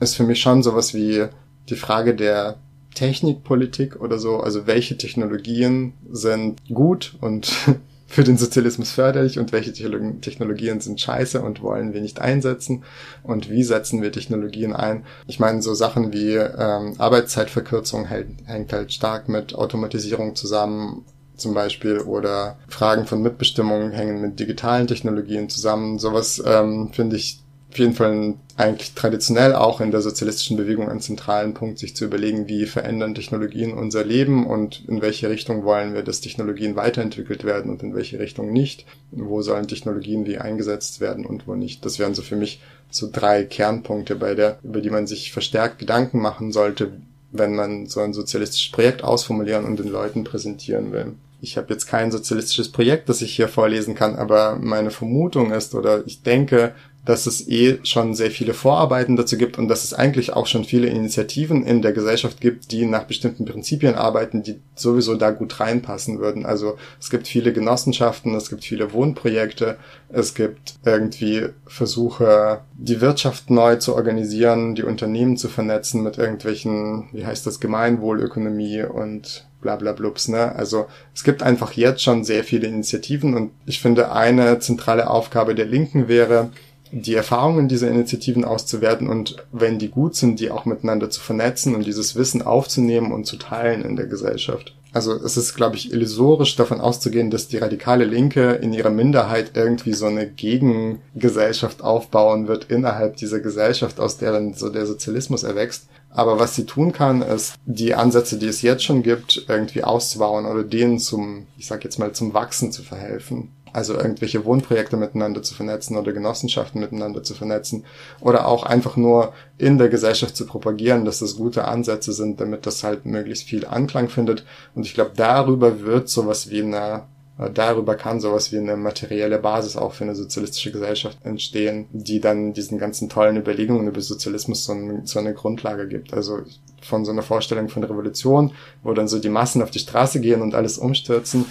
[SPEAKER 2] ist für mich schon sowas wie die Frage der Technikpolitik oder so. Also welche Technologien sind gut und für den Sozialismus förderlich und welche Technologien sind scheiße und wollen wir nicht einsetzen und wie setzen wir Technologien ein. Ich meine, so Sachen wie ähm, Arbeitszeitverkürzung hält, hängt halt stark mit Automatisierung zusammen zum Beispiel oder Fragen von Mitbestimmung hängen mit digitalen Technologien zusammen. Sowas ähm, finde ich auf jeden Fall eigentlich traditionell auch in der sozialistischen Bewegung ein zentralen Punkt, sich zu überlegen, wie verändern Technologien unser Leben und in welche Richtung wollen wir, dass Technologien weiterentwickelt werden und in welche Richtung nicht. Wo sollen Technologien wie eingesetzt werden und wo nicht. Das wären so für mich so drei Kernpunkte, bei der, über die man sich verstärkt Gedanken machen sollte, wenn man so ein sozialistisches Projekt ausformulieren und den Leuten präsentieren will. Ich habe jetzt kein sozialistisches Projekt, das ich hier vorlesen kann, aber meine Vermutung ist oder ich denke, dass es eh schon sehr viele Vorarbeiten dazu gibt und dass es eigentlich auch schon viele Initiativen in der Gesellschaft gibt, die nach bestimmten Prinzipien arbeiten, die sowieso da gut reinpassen würden. Also es gibt viele Genossenschaften, es gibt viele Wohnprojekte, es gibt irgendwie Versuche, die Wirtschaft neu zu organisieren, die Unternehmen zu vernetzen mit irgendwelchen, wie heißt das, Gemeinwohlökonomie und bla bla blups, ne? Also es gibt einfach jetzt schon sehr viele Initiativen und ich finde eine zentrale Aufgabe der Linken wäre, die Erfahrungen dieser Initiativen auszuwerten und wenn die gut sind, die auch miteinander zu vernetzen und dieses Wissen aufzunehmen und zu teilen in der Gesellschaft. Also es ist, glaube ich, illusorisch davon auszugehen, dass die radikale Linke in ihrer Minderheit irgendwie so eine Gegengesellschaft aufbauen wird innerhalb dieser Gesellschaft, aus der dann so der Sozialismus erwächst. Aber was sie tun kann, ist, die Ansätze, die es jetzt schon gibt, irgendwie auszubauen oder denen zum, ich sag jetzt mal, zum Wachsen zu verhelfen. Also irgendwelche Wohnprojekte miteinander zu vernetzen oder Genossenschaften miteinander zu vernetzen oder auch einfach nur in der Gesellschaft zu propagieren, dass das gute Ansätze sind, damit das halt möglichst viel Anklang findet. Und ich glaube, darüber wird sowas wie eine darüber kann sowas wie eine materielle Basis auch für eine sozialistische Gesellschaft entstehen, die dann diesen ganzen tollen Überlegungen über Sozialismus so, ein, so eine Grundlage gibt. Also von so einer Vorstellung von Revolution, wo dann so die Massen auf die Straße gehen und alles umstürzen,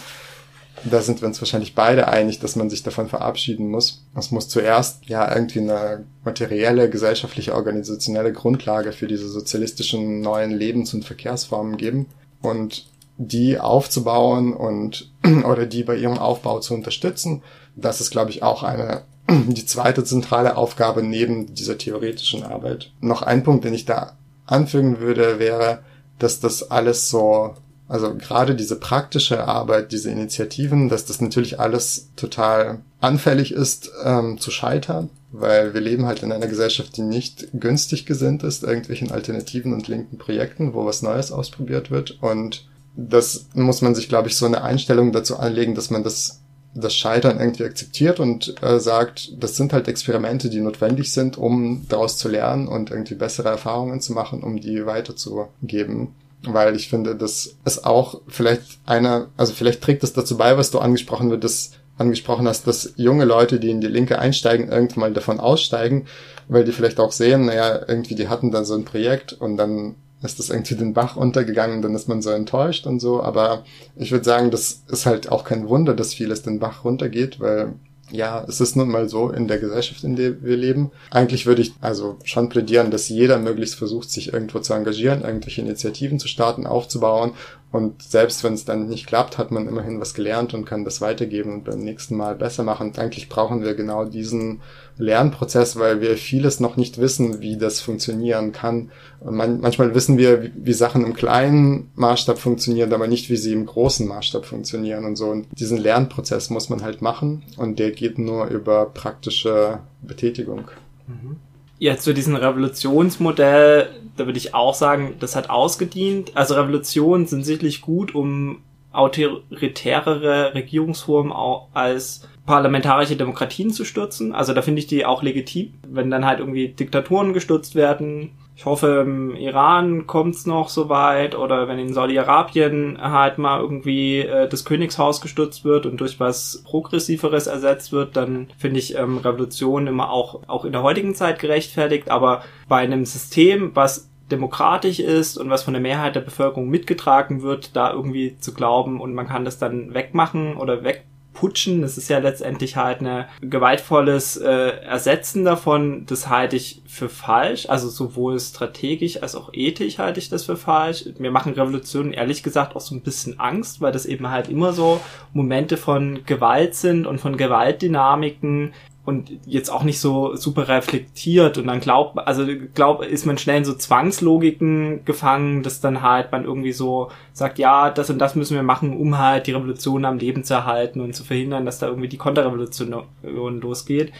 [SPEAKER 2] da sind wir uns wahrscheinlich beide einig, dass man sich davon verabschieden muss. Es muss zuerst ja irgendwie eine materielle, gesellschaftliche, organisationelle Grundlage für diese sozialistischen neuen Lebens- und Verkehrsformen geben und die aufzubauen und oder die bei ihrem Aufbau zu unterstützen. Das ist, glaube ich, auch eine die zweite zentrale Aufgabe neben dieser theoretischen Arbeit. Noch ein Punkt, den ich da anfügen würde, wäre, dass das alles so also gerade diese praktische Arbeit, diese Initiativen, dass das natürlich alles total anfällig ist ähm, zu scheitern, weil wir leben halt in einer Gesellschaft, die nicht günstig gesinnt ist, irgendwelchen alternativen und linken Projekten, wo was Neues ausprobiert wird. Und das muss man sich, glaube ich, so eine Einstellung dazu anlegen, dass man das das Scheitern irgendwie akzeptiert und äh, sagt, das sind halt Experimente, die notwendig sind, um daraus zu lernen und irgendwie bessere Erfahrungen zu machen, um die weiterzugeben weil ich finde, dass es auch vielleicht einer, also vielleicht trägt es dazu bei, was du angesprochen wird, dass angesprochen hast, dass junge Leute, die in die Linke einsteigen, irgendwann mal davon aussteigen, weil die vielleicht auch sehen, naja, irgendwie die hatten dann so ein Projekt und dann ist das irgendwie den Bach untergegangen, dann ist man so enttäuscht und so, aber ich würde sagen, das ist halt auch kein Wunder, dass vieles den Bach runtergeht, weil ja, es ist nun mal so in der Gesellschaft, in der wir leben. Eigentlich würde ich also schon plädieren, dass jeder möglichst versucht, sich irgendwo zu engagieren, irgendwelche Initiativen zu starten, aufzubauen und selbst wenn es dann nicht klappt, hat man immerhin was gelernt und kann das weitergeben und beim nächsten Mal besser machen. Eigentlich brauchen wir genau diesen Lernprozess, weil wir vieles noch nicht wissen, wie das funktionieren kann. Man, manchmal wissen wir, wie, wie, Sachen im kleinen Maßstab funktionieren, aber nicht, wie sie im großen Maßstab funktionieren und so. Und diesen Lernprozess muss man halt machen und der geht nur über praktische Betätigung.
[SPEAKER 3] Mhm. Ja, zu diesem Revolutionsmodell, da würde ich auch sagen, das hat ausgedient. Also Revolutionen sind sicherlich gut, um autoritärere Regierungsformen als parlamentarische Demokratien zu stürzen. Also da finde ich die auch legitim, wenn dann halt irgendwie Diktaturen gestürzt werden. Ich hoffe, im Iran kommt's noch so weit oder wenn in Saudi-Arabien halt mal irgendwie äh, das Königshaus gestürzt wird und durch was Progressiveres ersetzt wird, dann finde ich ähm, Revolution immer auch, auch in der heutigen Zeit gerechtfertigt. Aber bei einem System, was demokratisch ist und was von der Mehrheit der Bevölkerung mitgetragen wird, da irgendwie zu glauben und man kann das dann wegmachen oder weg putschen. Das ist ja letztendlich halt ein gewaltvolles äh, Ersetzen davon. Das halte ich für falsch. Also sowohl strategisch als auch ethisch halte ich das für falsch. Mir machen Revolutionen ehrlich gesagt auch so ein bisschen Angst, weil das eben halt immer so Momente von Gewalt sind und von Gewaltdynamiken, und jetzt auch nicht so super reflektiert und dann glaubt, also glaubt, ist man schnell in so Zwangslogiken gefangen, dass dann halt man irgendwie so sagt, ja, das und das müssen wir machen, um halt die Revolution am Leben zu erhalten und zu verhindern, dass da irgendwie die Konterrevolution losgeht.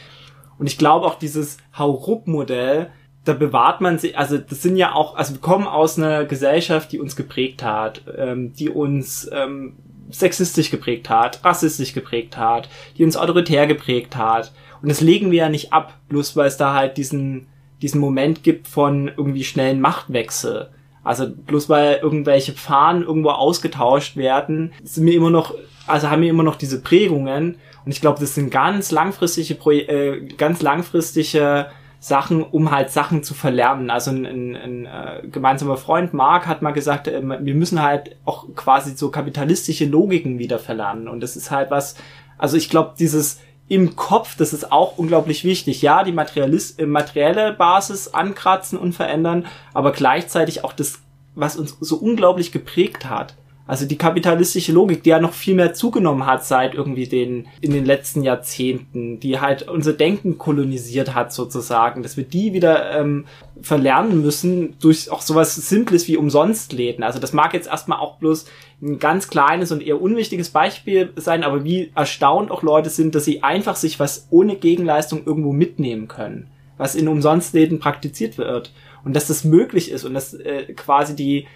[SPEAKER 3] Und ich glaube auch dieses Hauruck-Modell, da bewahrt man sich, also das sind ja auch, also wir kommen aus einer Gesellschaft, die uns geprägt hat, ähm, die uns ähm, sexistisch geprägt hat, rassistisch geprägt hat, die uns autoritär geprägt hat. Und das legen wir ja nicht ab, bloß weil es da halt diesen, diesen Moment gibt von irgendwie schnellen Machtwechsel. Also bloß weil irgendwelche Fahnen irgendwo ausgetauscht werden, sind mir immer noch, also haben wir immer noch diese Prägungen. Und ich glaube, das sind ganz langfristige, äh, ganz langfristige Sachen, um halt Sachen zu verlernen. Also ein, ein, ein äh, gemeinsamer Freund Mark hat mal gesagt, äh, wir müssen halt auch quasi so kapitalistische Logiken wieder verlernen. Und das ist halt was, also ich glaube, dieses im Kopf, das ist auch unglaublich wichtig. Ja, die Materialis äh, materielle Basis ankratzen und verändern, aber gleichzeitig auch das, was uns so unglaublich geprägt hat. Also die kapitalistische Logik, die ja noch viel mehr zugenommen hat seit irgendwie den, in den letzten Jahrzehnten, die halt unser Denken kolonisiert hat sozusagen, dass wir die wieder ähm, verlernen müssen durch auch sowas Simples wie Umsonstläden. Also das mag jetzt erstmal auch bloß ein ganz kleines und eher unwichtiges Beispiel sein, aber wie erstaunt auch Leute sind, dass sie einfach sich was ohne Gegenleistung irgendwo mitnehmen können, was in Umsonstläden praktiziert wird und dass das möglich ist und dass äh, quasi die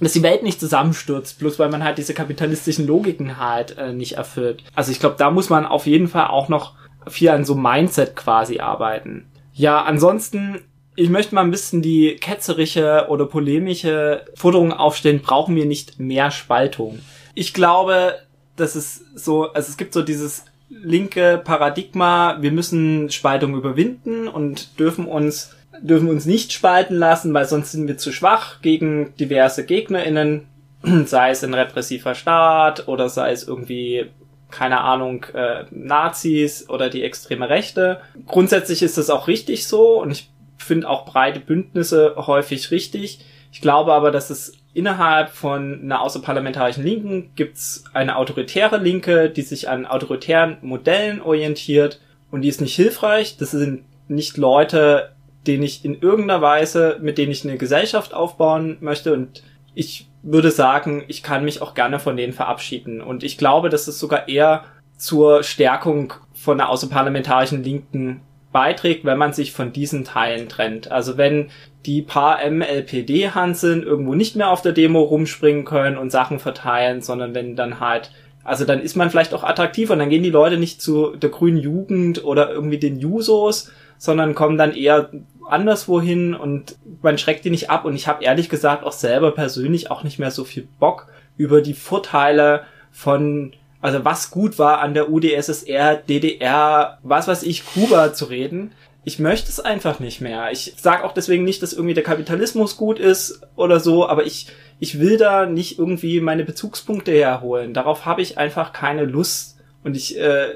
[SPEAKER 3] dass die Welt nicht zusammenstürzt, bloß weil man halt diese kapitalistischen Logiken halt äh, nicht erfüllt. Also ich glaube, da muss man auf jeden Fall auch noch viel an so Mindset quasi arbeiten. Ja, ansonsten, ich möchte mal ein bisschen die ketzerische oder polemische Forderung aufstellen, brauchen wir nicht mehr Spaltung. Ich glaube, dass es so, also es gibt so dieses linke Paradigma, wir müssen Spaltung überwinden und dürfen uns dürfen uns nicht spalten lassen, weil sonst sind wir zu schwach gegen diverse GegnerInnen, sei es ein repressiver Staat oder sei es irgendwie keine Ahnung, äh, Nazis oder die extreme Rechte. Grundsätzlich ist das auch richtig so und ich finde auch breite Bündnisse häufig richtig. Ich glaube aber, dass es innerhalb von einer außerparlamentarischen Linken gibt's eine autoritäre Linke, die sich an autoritären Modellen orientiert und die ist nicht hilfreich. Das sind nicht Leute, den ich in irgendeiner Weise, mit denen ich eine Gesellschaft aufbauen möchte und ich würde sagen, ich kann mich auch gerne von denen verabschieden. Und ich glaube, dass es sogar eher zur Stärkung von der außerparlamentarischen Linken beiträgt, wenn man sich von diesen Teilen trennt. Also wenn die paar MLPD-Hanseln irgendwo nicht mehr auf der Demo rumspringen können und Sachen verteilen, sondern wenn dann halt, also dann ist man vielleicht auch attraktiv und dann gehen die Leute nicht zu der grünen Jugend oder irgendwie den Jusos, sondern kommen dann eher anderswohin und man schreckt die nicht ab und ich habe ehrlich gesagt auch selber persönlich auch nicht mehr so viel Bock über die Vorteile von also was gut war an der UdSSR, DDR, was weiß ich, Kuba zu reden. Ich möchte es einfach nicht mehr. Ich sage auch deswegen nicht, dass irgendwie der Kapitalismus gut ist oder so, aber ich, ich will da nicht irgendwie meine Bezugspunkte herholen. Darauf habe ich einfach keine Lust. Und ich, äh,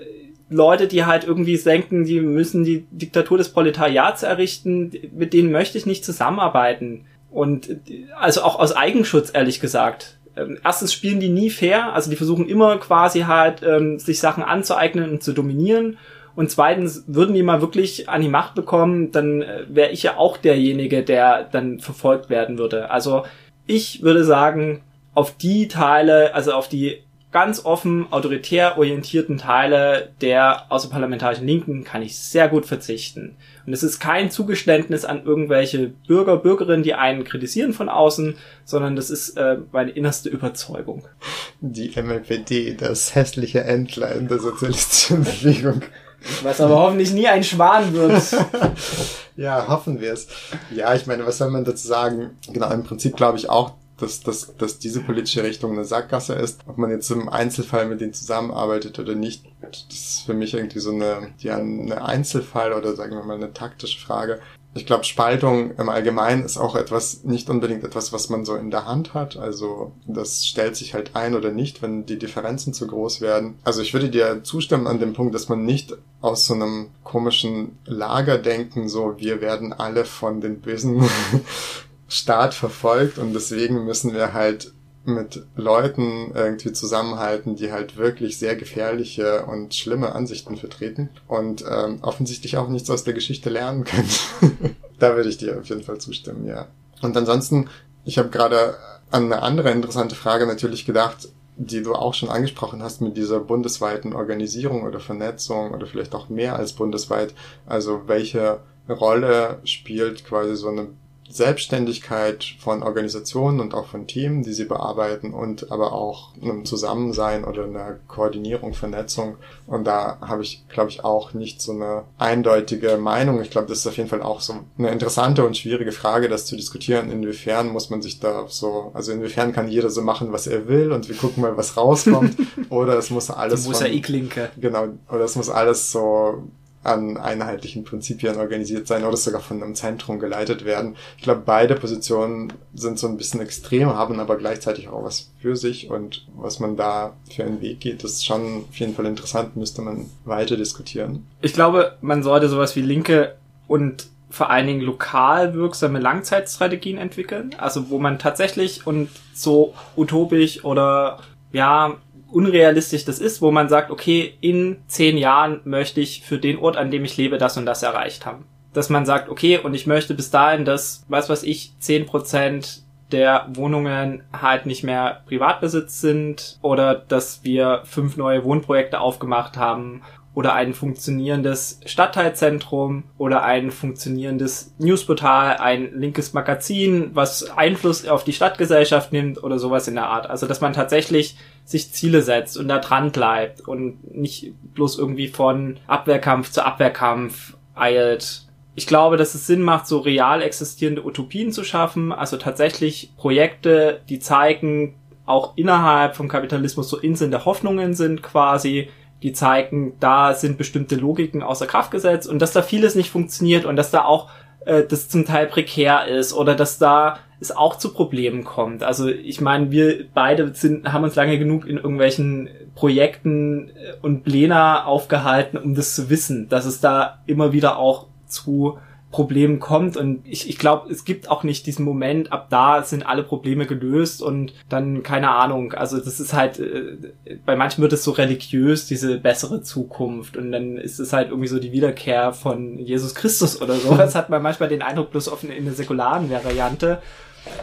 [SPEAKER 3] Leute, die halt irgendwie denken, die müssen die Diktatur des Proletariats errichten, mit denen möchte ich nicht zusammenarbeiten. Und also auch aus Eigenschutz, ehrlich gesagt. Ähm, erstens spielen die nie fair, also die versuchen immer quasi halt ähm, sich Sachen anzueignen und zu dominieren. Und zweitens, würden die mal wirklich an die Macht bekommen, dann äh, wäre ich ja auch derjenige, der dann verfolgt werden würde. Also ich würde sagen, auf die Teile, also auf die ganz offen autoritär orientierten Teile der außerparlamentarischen Linken kann ich sehr gut verzichten. Und es ist kein Zugeständnis an irgendwelche Bürger, Bürgerinnen, die einen kritisieren von außen, sondern das ist äh, meine innerste Überzeugung.
[SPEAKER 2] Die MLPD, das hässliche Entlein der sozialistischen Bewegung.
[SPEAKER 3] Was aber hoffentlich nie ein Schwan wird.
[SPEAKER 2] ja, hoffen wir es. Ja, ich meine, was soll man dazu sagen? Genau, im Prinzip glaube ich auch, dass, dass, dass diese politische Richtung eine Sackgasse ist. Ob man jetzt im Einzelfall mit denen zusammenarbeitet oder nicht, das ist für mich irgendwie so eine, ja, eine Einzelfall oder sagen wir mal eine taktische Frage. Ich glaube, Spaltung im Allgemeinen ist auch etwas, nicht unbedingt etwas, was man so in der Hand hat. Also das stellt sich halt ein oder nicht, wenn die Differenzen zu groß werden. Also ich würde dir zustimmen an dem Punkt, dass man nicht aus so einem komischen Lager denken, so wir werden alle von den bösen Staat verfolgt und deswegen müssen wir halt mit Leuten irgendwie zusammenhalten, die halt wirklich sehr gefährliche und schlimme Ansichten vertreten und ähm, offensichtlich auch nichts aus der Geschichte lernen können. da würde ich dir auf jeden Fall zustimmen, ja. Und ansonsten, ich habe gerade an eine andere interessante Frage natürlich gedacht, die du auch schon angesprochen hast mit dieser bundesweiten Organisierung oder Vernetzung oder vielleicht auch mehr als bundesweit. Also welche Rolle spielt quasi so eine Selbstständigkeit von Organisationen und auch von Teams, die sie bearbeiten und aber auch einem Zusammensein oder einer Koordinierung, Vernetzung. Und da habe ich, glaube ich, auch nicht so eine eindeutige Meinung. Ich glaube, das ist auf jeden Fall auch so eine interessante und schwierige Frage, das zu diskutieren. Inwiefern muss man sich da so, also inwiefern kann jeder so machen, was er will und wir gucken mal, was rauskommt. oder es muss alles.
[SPEAKER 3] Die Mosaiklinke.
[SPEAKER 2] Genau. Oder es muss alles so an einheitlichen Prinzipien organisiert sein oder sogar von einem Zentrum geleitet werden. Ich glaube, beide Positionen sind so ein bisschen extrem, haben aber gleichzeitig auch was für sich und was man da für einen Weg geht, ist schon auf jeden Fall interessant, müsste man weiter diskutieren.
[SPEAKER 3] Ich glaube, man sollte sowas wie linke und vor allen Dingen lokal wirksame Langzeitstrategien entwickeln, also wo man tatsächlich und so utopisch oder ja, unrealistisch das ist, wo man sagt, okay, in zehn Jahren möchte ich für den Ort, an dem ich lebe, das und das erreicht haben. Dass man sagt, okay, und ich möchte bis dahin, dass, was weiß ich, zehn Prozent der Wohnungen halt nicht mehr Privatbesitz sind oder dass wir fünf neue Wohnprojekte aufgemacht haben oder ein funktionierendes Stadtteilzentrum oder ein funktionierendes Newsportal, ein linkes Magazin, was Einfluss auf die Stadtgesellschaft nimmt oder sowas in der Art. Also dass man tatsächlich sich Ziele setzt und da dran bleibt und nicht bloß irgendwie von Abwehrkampf zu Abwehrkampf eilt. Ich glaube, dass es Sinn macht, so real existierende Utopien zu schaffen, also tatsächlich Projekte, die zeigen, auch innerhalb vom Kapitalismus so Inseln der Hoffnungen sind quasi, die zeigen, da sind bestimmte Logiken außer Kraft gesetzt und dass da vieles nicht funktioniert und dass da auch äh, das zum Teil prekär ist oder dass da es auch zu Problemen kommt. Also ich meine, wir beide sind, haben uns lange genug in irgendwelchen Projekten äh, und Pläne aufgehalten, um das zu wissen, dass es da immer wieder auch zu Problem kommt. Und ich, ich glaube, es gibt auch nicht diesen Moment, ab da sind alle Probleme gelöst und dann keine Ahnung. Also das ist halt, äh, bei manchen wird es so religiös, diese bessere Zukunft. Und dann ist es halt irgendwie so die Wiederkehr von Jesus Christus oder so. Das hat man manchmal den Eindruck, bloß offen in der säkularen Variante.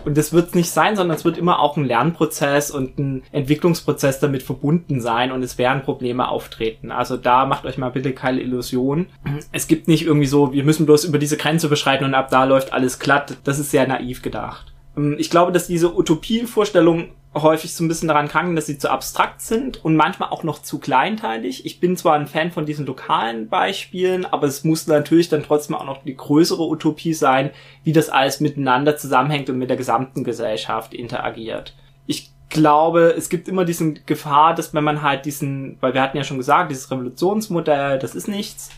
[SPEAKER 3] Und das wird nicht sein, sondern es wird immer auch ein Lernprozess und ein Entwicklungsprozess damit verbunden sein und es werden Probleme auftreten. Also da macht euch mal bitte keine Illusion. Es gibt nicht irgendwie so, wir müssen bloß über diese Grenze beschreiten und ab da läuft alles glatt. Das ist sehr naiv gedacht. Ähm, ich glaube, dass diese Utopievorstellung häufig so ein bisschen daran kranken, dass sie zu abstrakt sind und manchmal auch noch zu kleinteilig. Ich bin zwar ein Fan von diesen lokalen Beispielen, aber es muss natürlich dann trotzdem auch noch die größere Utopie sein, wie das alles miteinander zusammenhängt und mit der gesamten Gesellschaft interagiert. Ich glaube, es gibt immer diesen Gefahr, dass wenn man halt diesen, weil wir hatten ja schon gesagt, dieses Revolutionsmodell, das ist nichts,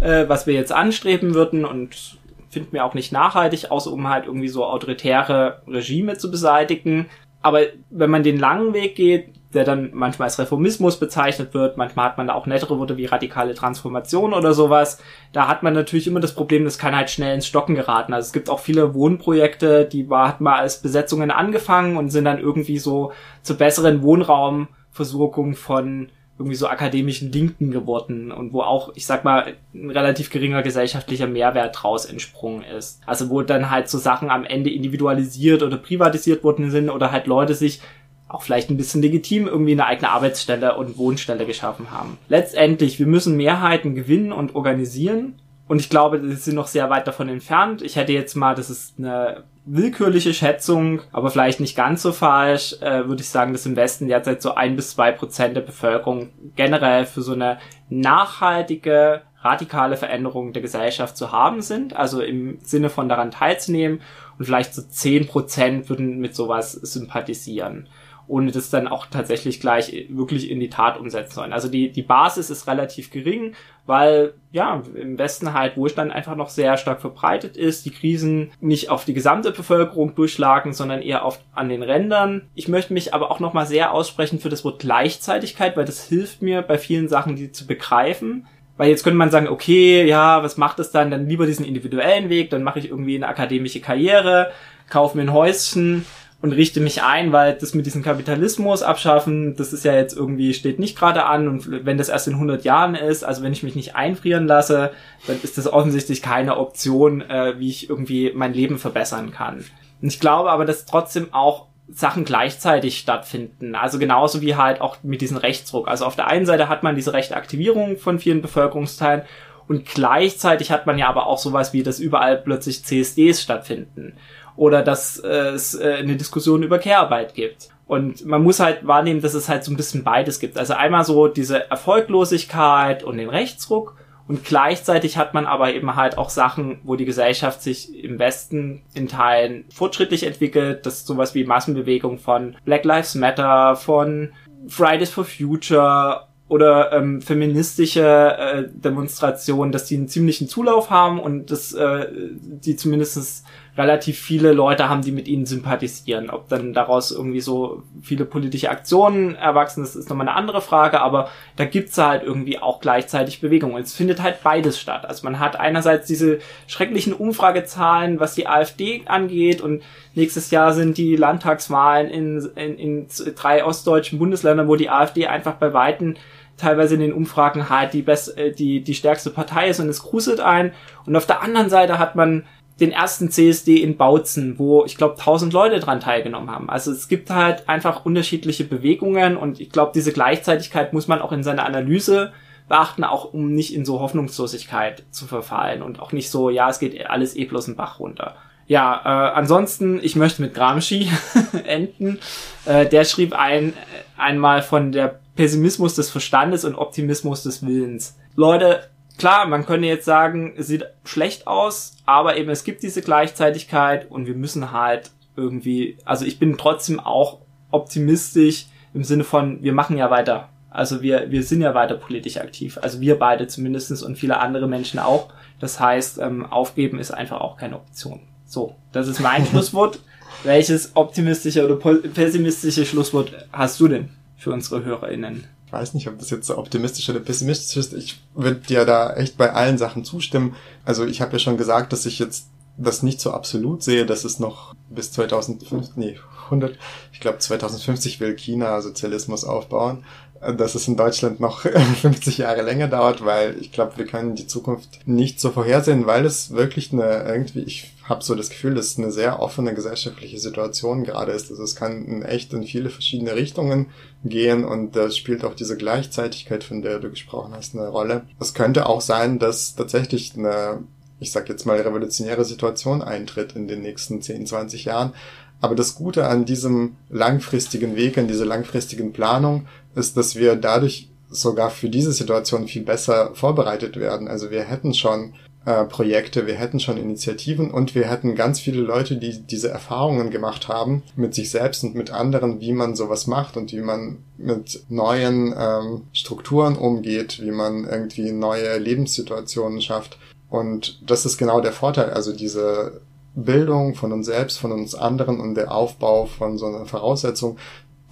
[SPEAKER 3] äh, was wir jetzt anstreben würden und finden wir auch nicht nachhaltig, außer um halt irgendwie so autoritäre Regime zu beseitigen. Aber wenn man den langen Weg geht, der dann manchmal als Reformismus bezeichnet wird, manchmal hat man da auch nettere Worte wie radikale Transformation oder sowas, da hat man natürlich immer das Problem, das kann halt schnell ins Stocken geraten. Also es gibt auch viele Wohnprojekte, die war, hat mal als Besetzungen angefangen und sind dann irgendwie so zur besseren Wohnraumversorgung von irgendwie so akademischen Linken geworden und wo auch, ich sag mal, ein relativ geringer gesellschaftlicher Mehrwert draus entsprungen ist. Also wo dann halt so Sachen am Ende individualisiert oder privatisiert worden sind oder halt Leute sich auch vielleicht ein bisschen legitim irgendwie eine eigene Arbeitsstelle und Wohnstelle geschaffen haben. Letztendlich, wir müssen Mehrheiten gewinnen und organisieren. Und ich glaube, wir sind noch sehr weit davon entfernt. Ich hätte jetzt mal, das ist eine willkürliche Schätzung, aber vielleicht nicht ganz so falsch, äh, würde ich sagen, dass im Westen derzeit so ein bis zwei Prozent der Bevölkerung generell für so eine nachhaltige, radikale Veränderung der Gesellschaft zu haben sind. Also im Sinne von daran teilzunehmen und vielleicht so zehn Prozent würden mit sowas sympathisieren ohne das dann auch tatsächlich gleich wirklich in die Tat umsetzen sollen. Also die, die Basis ist relativ gering, weil ja im Westen halt Wohlstand einfach noch sehr stark verbreitet ist, die Krisen nicht auf die gesamte Bevölkerung durchschlagen, sondern eher auf an den Rändern. Ich möchte mich aber auch nochmal sehr aussprechen für das Wort Gleichzeitigkeit, weil das hilft mir bei vielen Sachen, die zu begreifen. Weil jetzt könnte man sagen, okay, ja, was macht es dann? Dann lieber diesen individuellen Weg, dann mache ich irgendwie eine akademische Karriere, kaufe mir ein Häuschen und richte mich ein, weil das mit diesem Kapitalismus abschaffen, das ist ja jetzt irgendwie, steht nicht gerade an und wenn das erst in 100 Jahren ist, also wenn ich mich nicht einfrieren lasse, dann ist das offensichtlich keine Option, äh, wie ich irgendwie mein Leben verbessern kann. Und ich glaube aber, dass trotzdem auch Sachen gleichzeitig stattfinden. Also genauso wie halt auch mit diesem Rechtsdruck. Also auf der einen Seite hat man diese rechte Aktivierung von vielen Bevölkerungsteilen und gleichzeitig hat man ja aber auch sowas wie, dass überall plötzlich CSDs stattfinden oder dass äh, es äh, eine Diskussion über Care-Arbeit gibt. Und man muss halt wahrnehmen, dass es halt so ein bisschen beides gibt. Also einmal so diese Erfolglosigkeit und den Rechtsruck und gleichzeitig hat man aber eben halt auch Sachen, wo die Gesellschaft sich im Westen in Teilen fortschrittlich entwickelt. Das ist sowas wie Massenbewegung von Black Lives Matter, von Fridays for Future oder ähm, feministische äh, Demonstrationen, dass die einen ziemlichen Zulauf haben und dass äh, die zumindestens relativ viele Leute haben, die mit ihnen sympathisieren. Ob dann daraus irgendwie so viele politische Aktionen erwachsen ist, ist nochmal eine andere Frage, aber da gibt's halt irgendwie auch gleichzeitig Bewegung. Und es findet halt beides statt. Also man hat einerseits diese schrecklichen Umfragezahlen, was die AfD angeht und nächstes Jahr sind die Landtagswahlen in, in, in drei ostdeutschen Bundesländern, wo die AfD einfach bei Weitem teilweise in den Umfragen halt die, best, äh, die, die stärkste Partei ist und es gruselt ein. Und auf der anderen Seite hat man den ersten CSD in Bautzen, wo ich glaube 1000 Leute dran teilgenommen haben. Also es gibt halt einfach unterschiedliche Bewegungen und ich glaube, diese Gleichzeitigkeit muss man auch in seiner Analyse beachten, auch um nicht in so Hoffnungslosigkeit zu verfallen und auch nicht so, ja, es geht alles eh bloß einen Bach runter. Ja, äh, ansonsten, ich möchte mit Gramsci enden. Äh, der schrieb ein, einmal von der Pessimismus des Verstandes und Optimismus des Willens. Leute, klar, man könnte jetzt sagen, es sieht schlecht aus, aber eben es gibt diese Gleichzeitigkeit und wir müssen halt irgendwie, also ich bin trotzdem auch optimistisch im Sinne von, wir machen ja weiter. Also wir, wir sind ja weiter politisch aktiv. Also wir beide zumindestens und viele andere Menschen auch. Das heißt, ähm, aufgeben ist einfach auch keine Option. So, das ist mein Schlusswort. Welches optimistische oder pessimistische Schlusswort hast du denn für unsere HörerInnen?
[SPEAKER 2] Ich weiß nicht, ob das jetzt so optimistisch oder pessimistisch ist. Ich würde dir da echt bei allen Sachen zustimmen. Also ich habe ja schon gesagt, dass ich jetzt das nicht so absolut sehe, dass es noch bis 2050, nee, 100, ich glaube 2050 will China Sozialismus aufbauen dass es in Deutschland noch 50 Jahre länger dauert, weil ich glaube, wir können die Zukunft nicht so vorhersehen, weil es wirklich eine irgendwie, ich habe so das Gefühl, dass es eine sehr offene gesellschaftliche Situation gerade ist. Also es kann in echt in viele verschiedene Richtungen gehen und da spielt auch diese Gleichzeitigkeit, von der du gesprochen hast, eine Rolle. Es könnte auch sein, dass tatsächlich eine ich sag jetzt mal, revolutionäre Situation eintritt in den nächsten 10, 20 Jahren. Aber das Gute an diesem langfristigen Weg, an dieser langfristigen Planung, ist, dass wir dadurch sogar für diese Situation viel besser vorbereitet werden. Also wir hätten schon äh, Projekte, wir hätten schon Initiativen und wir hätten ganz viele Leute, die diese Erfahrungen gemacht haben mit sich selbst und mit anderen, wie man sowas macht und wie man mit neuen ähm, Strukturen umgeht, wie man irgendwie neue Lebenssituationen schafft. Und das ist genau der Vorteil. Also diese Bildung von uns selbst, von uns anderen und der Aufbau von so einer Voraussetzung,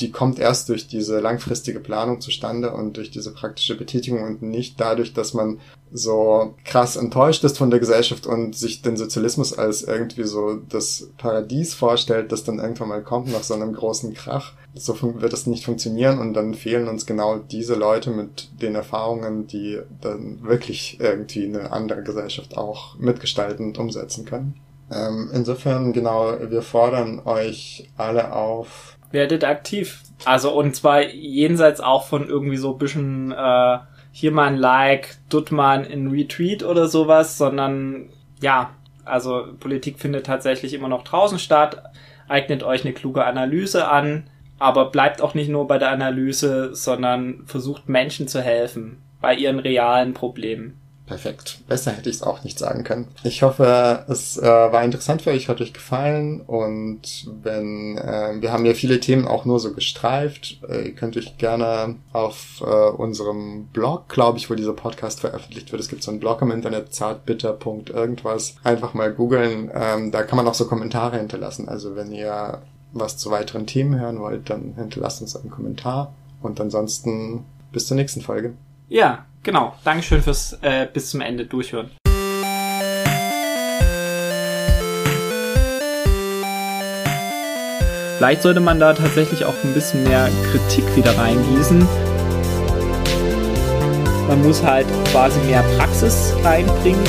[SPEAKER 2] die kommt erst durch diese langfristige Planung zustande und durch diese praktische Betätigung und nicht dadurch, dass man so krass enttäuscht ist von der Gesellschaft und sich den Sozialismus als irgendwie so das Paradies vorstellt, das dann irgendwann mal kommt nach so einem großen Krach. So wird es nicht funktionieren und dann fehlen uns genau diese Leute mit den Erfahrungen, die dann wirklich irgendwie eine andere Gesellschaft auch mitgestalten und umsetzen können. Ähm, insofern, genau, wir fordern euch alle auf,
[SPEAKER 3] Werdet aktiv. Also und zwar jenseits auch von irgendwie so bisschen äh, hier mal ein Like, dort mal ein Retweet oder sowas, sondern ja, also Politik findet tatsächlich immer noch draußen statt. Eignet euch eine kluge Analyse an, aber bleibt auch nicht nur bei der Analyse, sondern versucht Menschen zu helfen bei ihren realen Problemen.
[SPEAKER 2] Perfekt. Besser hätte ich es auch nicht sagen können. Ich hoffe, es äh, war interessant für euch, hat euch gefallen und wenn äh, wir haben ja viele Themen auch nur so gestreift, äh, ihr könnt euch gerne auf äh, unserem Blog, glaube ich, wo dieser Podcast veröffentlicht wird, es gibt so einen Blog im Internet, zartbitter.irgendwas, einfach mal googeln, ähm, da kann man auch so Kommentare hinterlassen. Also wenn ihr was zu weiteren Themen hören wollt, dann hinterlasst uns einen Kommentar und ansonsten bis zur nächsten Folge.
[SPEAKER 3] Ja, genau. Dankeschön fürs äh, bis zum Ende durchhören. Vielleicht sollte man da tatsächlich auch ein bisschen mehr Kritik wieder reingießen. Man muss halt quasi mehr Praxis reinbringen